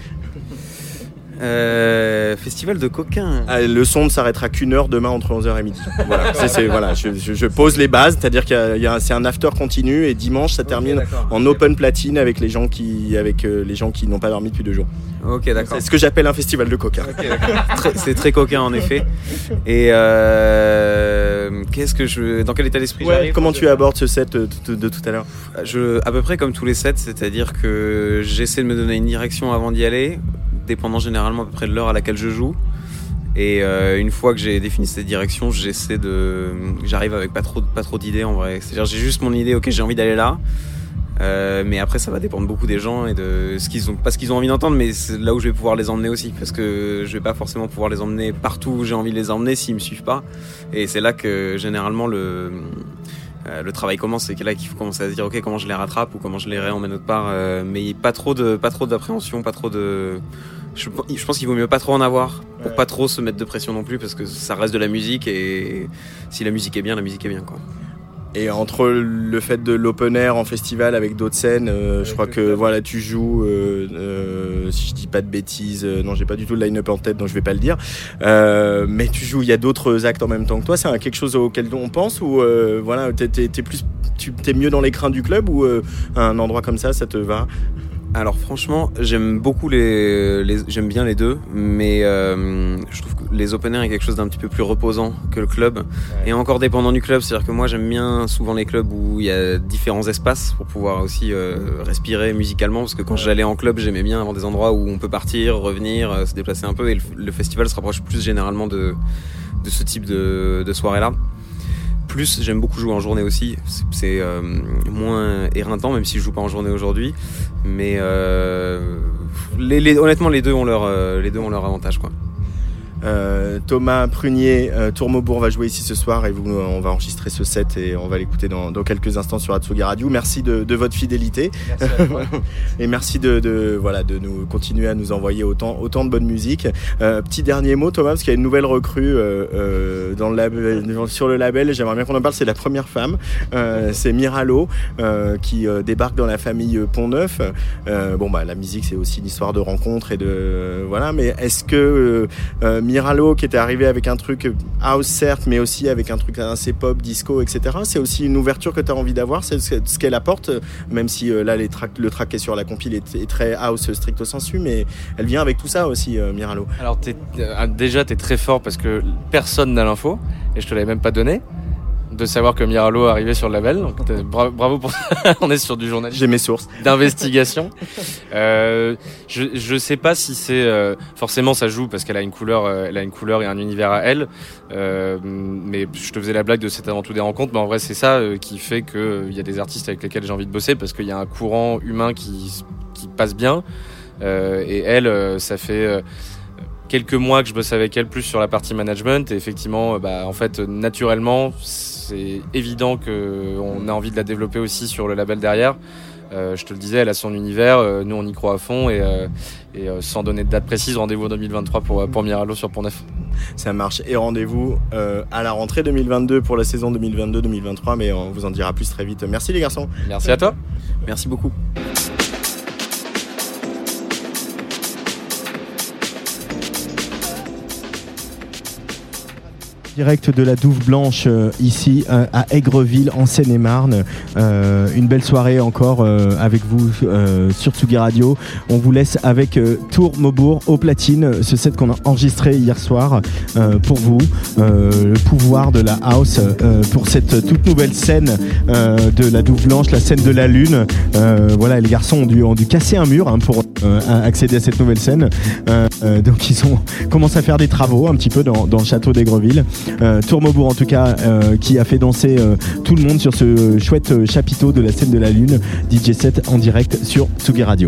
Euh, festival de coquins. Ah, le son ne s'arrêtera qu'une heure demain entre 11h et midi. Voilà, voilà je, je- je pose les bases, c'est-à-dire un- c'est un after continu et dimanche ça termine en open platine avec les gens qui, avec, euh, les gens qui n'ont pas dormi depuis deux jours. Ok, d'accord. C'est ce que j'appelle un festival de coquins. C'est très coquin en effet. Et euh, qu'est-ce que je, dans quel état d'esprit Ouais, j'arrive comment tu abordes ce set de, de tout à l'heure? Je, à peu près comme tous les sets, c'est-à-dire que j'essaie de me donner une direction avant d'y aller, dépendant généralement à peu près de l'heure à laquelle je joue. Et euh, une fois que j'ai défini cette direction, j'essaie de, j'arrive avec pas trop, pas trop d'idées en vrai. C'est-à-dire j'ai juste mon idée, ok, j'ai envie d'aller là. Euh, mais après, ça va dépendre beaucoup des gens et de ce qu'ils ont, pas ce qu'ils ont envie d'entendre, mais c'est là où je vais pouvoir les emmener aussi, parce que je vais pas forcément pouvoir les emmener partout où j'ai envie de les emmener s'ils me suivent pas. Et c'est là que généralement le euh, travail commence, c'est là qu'il faut commencer à se dire ok comment je les rattrape ou comment je les réemmène autre part, mais pas trop de pas trop d'appréhension, pas trop de je, je pense qu'il vaut mieux pas trop en avoir pour pas trop se mettre de pression non plus parce que ça reste de la musique et si la musique est bien, la musique est bien quoi. Et entre le fait de l'open air en festival avec d'autres scènes, euh, je crois que voilà, tu joues, euh, euh, si je dis pas de bêtises, euh, non, j'ai pas du tout le line-up en tête, donc je vais pas le dire. Euh, mais tu joues, il y a d'autres actes en même temps que toi. C'est quelque chose auquel on pense ou euh, voilà, t'es, t'es- t'es plus, tu t'es mieux dans les crins du club ou euh, un endroit comme ça, ça te va? Alors franchement, j'aime beaucoup les, les- j'aime bien les deux, mais euh, je trouve que les open air est quelque chose d'un petit peu plus reposant que le club, et encore dépendant du club. C'est-à-dire que moi j'aime bien souvent les clubs où il y a différents espaces pour pouvoir aussi euh, respirer musicalement, parce que quand j'allais en club, j'aimais bien avoir des endroits où on peut partir, revenir, euh, se déplacer un peu, et le, le festival se rapproche plus généralement de, de ce type de, de soirée-là. Plus, j'aime beaucoup jouer en journée aussi. C'est- euh, moins éreintant, même si je joue pas en journée aujourd'hui. Mais euh, honnêtement, les deux ont leur, euh, avantage. Euh, Thomas Prunier, euh, Tourmaubourg va jouer ici ce soir et vous, euh, on va enregistrer ce set et on va l'écouter dans, dans quelques instants sur Atsugi Radio. Merci de, de votre fidélité et merci de, de, voilà, de nous continuer à nous envoyer autant, autant de bonne musique. Euh, petit dernier mot, Thomas, parce qu'il y a une nouvelle recrue euh, euh, dans le label, sur le label. J'aimerais bien qu'on en parle. C'est la première femme. Euh, c'est Miralo euh, qui euh, débarque dans la famille Pont Neuf. Euh, bon, bah, la musique, c'est aussi une histoire de rencontre et de voilà. Mais est-ce que Miralo qui était arrivé avec un truc house certes, mais aussi avec un truc assez pop, disco, etc. C'est aussi une ouverture que tu as envie d'avoir, c'est ce qu'elle apporte, même si euh, là le track qui est sur la compile est, très house stricto sensu, mais elle vient avec tout ça aussi, euh, Miralo. Alors euh, déjà, tu es très fort parce que personne n'a l'info, et je te l'avais même pas donné, de savoir que Miralo arrivait sur le label. Donc t'es- bra- bravo pour ça. On est sur du journalisme. J'ai mes sources. D'investigation. Euh, je, je sais pas si c'est euh, forcément ça joue parce qu'elle a une couleur, euh, elle a une couleur et un univers à elle. Mais je te faisais la blague de c'est avant tout des rencontres, mais en vrai c'est ça qui fait que il y a des artistes avec lesquels j'ai envie de bosser parce qu'il y a un courant humain qui qui passe bien. Et elle, ça fait quelques mois que je bosse avec elle plus sur la partie management et effectivement, bah, en fait, naturellement, c'est évident que on a envie de la développer aussi sur le label derrière. Euh, je te le disais, elle a son univers, euh, nous on y croit à fond et, euh, et euh, sans donner de date précise, rendez-vous en 2023 pour, pour Miralo sur Pont Neuf. Ça marche. Et rendez-vous euh, à la rentrée 2022 pour la saison 2022-2023, mais on vous en dira plus très vite. Merci les garçons. Merci à toi. Merci beaucoup. Direct de la Douve Blanche euh, ici euh, à Aigreville en Seine-et-Marne. Euh, une belle soirée encore euh, avec vous euh, sur Tsugi Radio. On vous laisse avec euh, Tour Maubourg au platine, ce set qu'on a enregistré hier soir pour vous. Le pouvoir de la house pour cette toute nouvelle scène de la Douve Blanche, la scène de la Lune. Voilà, les garçons ont dû, ont dû casser un mur hein, pour accéder à cette nouvelle scène. Euh, euh, donc ils ont commencé à faire des travaux un petit peu dans, le château d'Aigreville. Euh, Tourmaubourg en tout cas euh, qui a fait danser euh, tout le monde sur ce chouette euh, chapiteau de la scène de la Lune. DJ 7 en direct sur Tsugi Radio.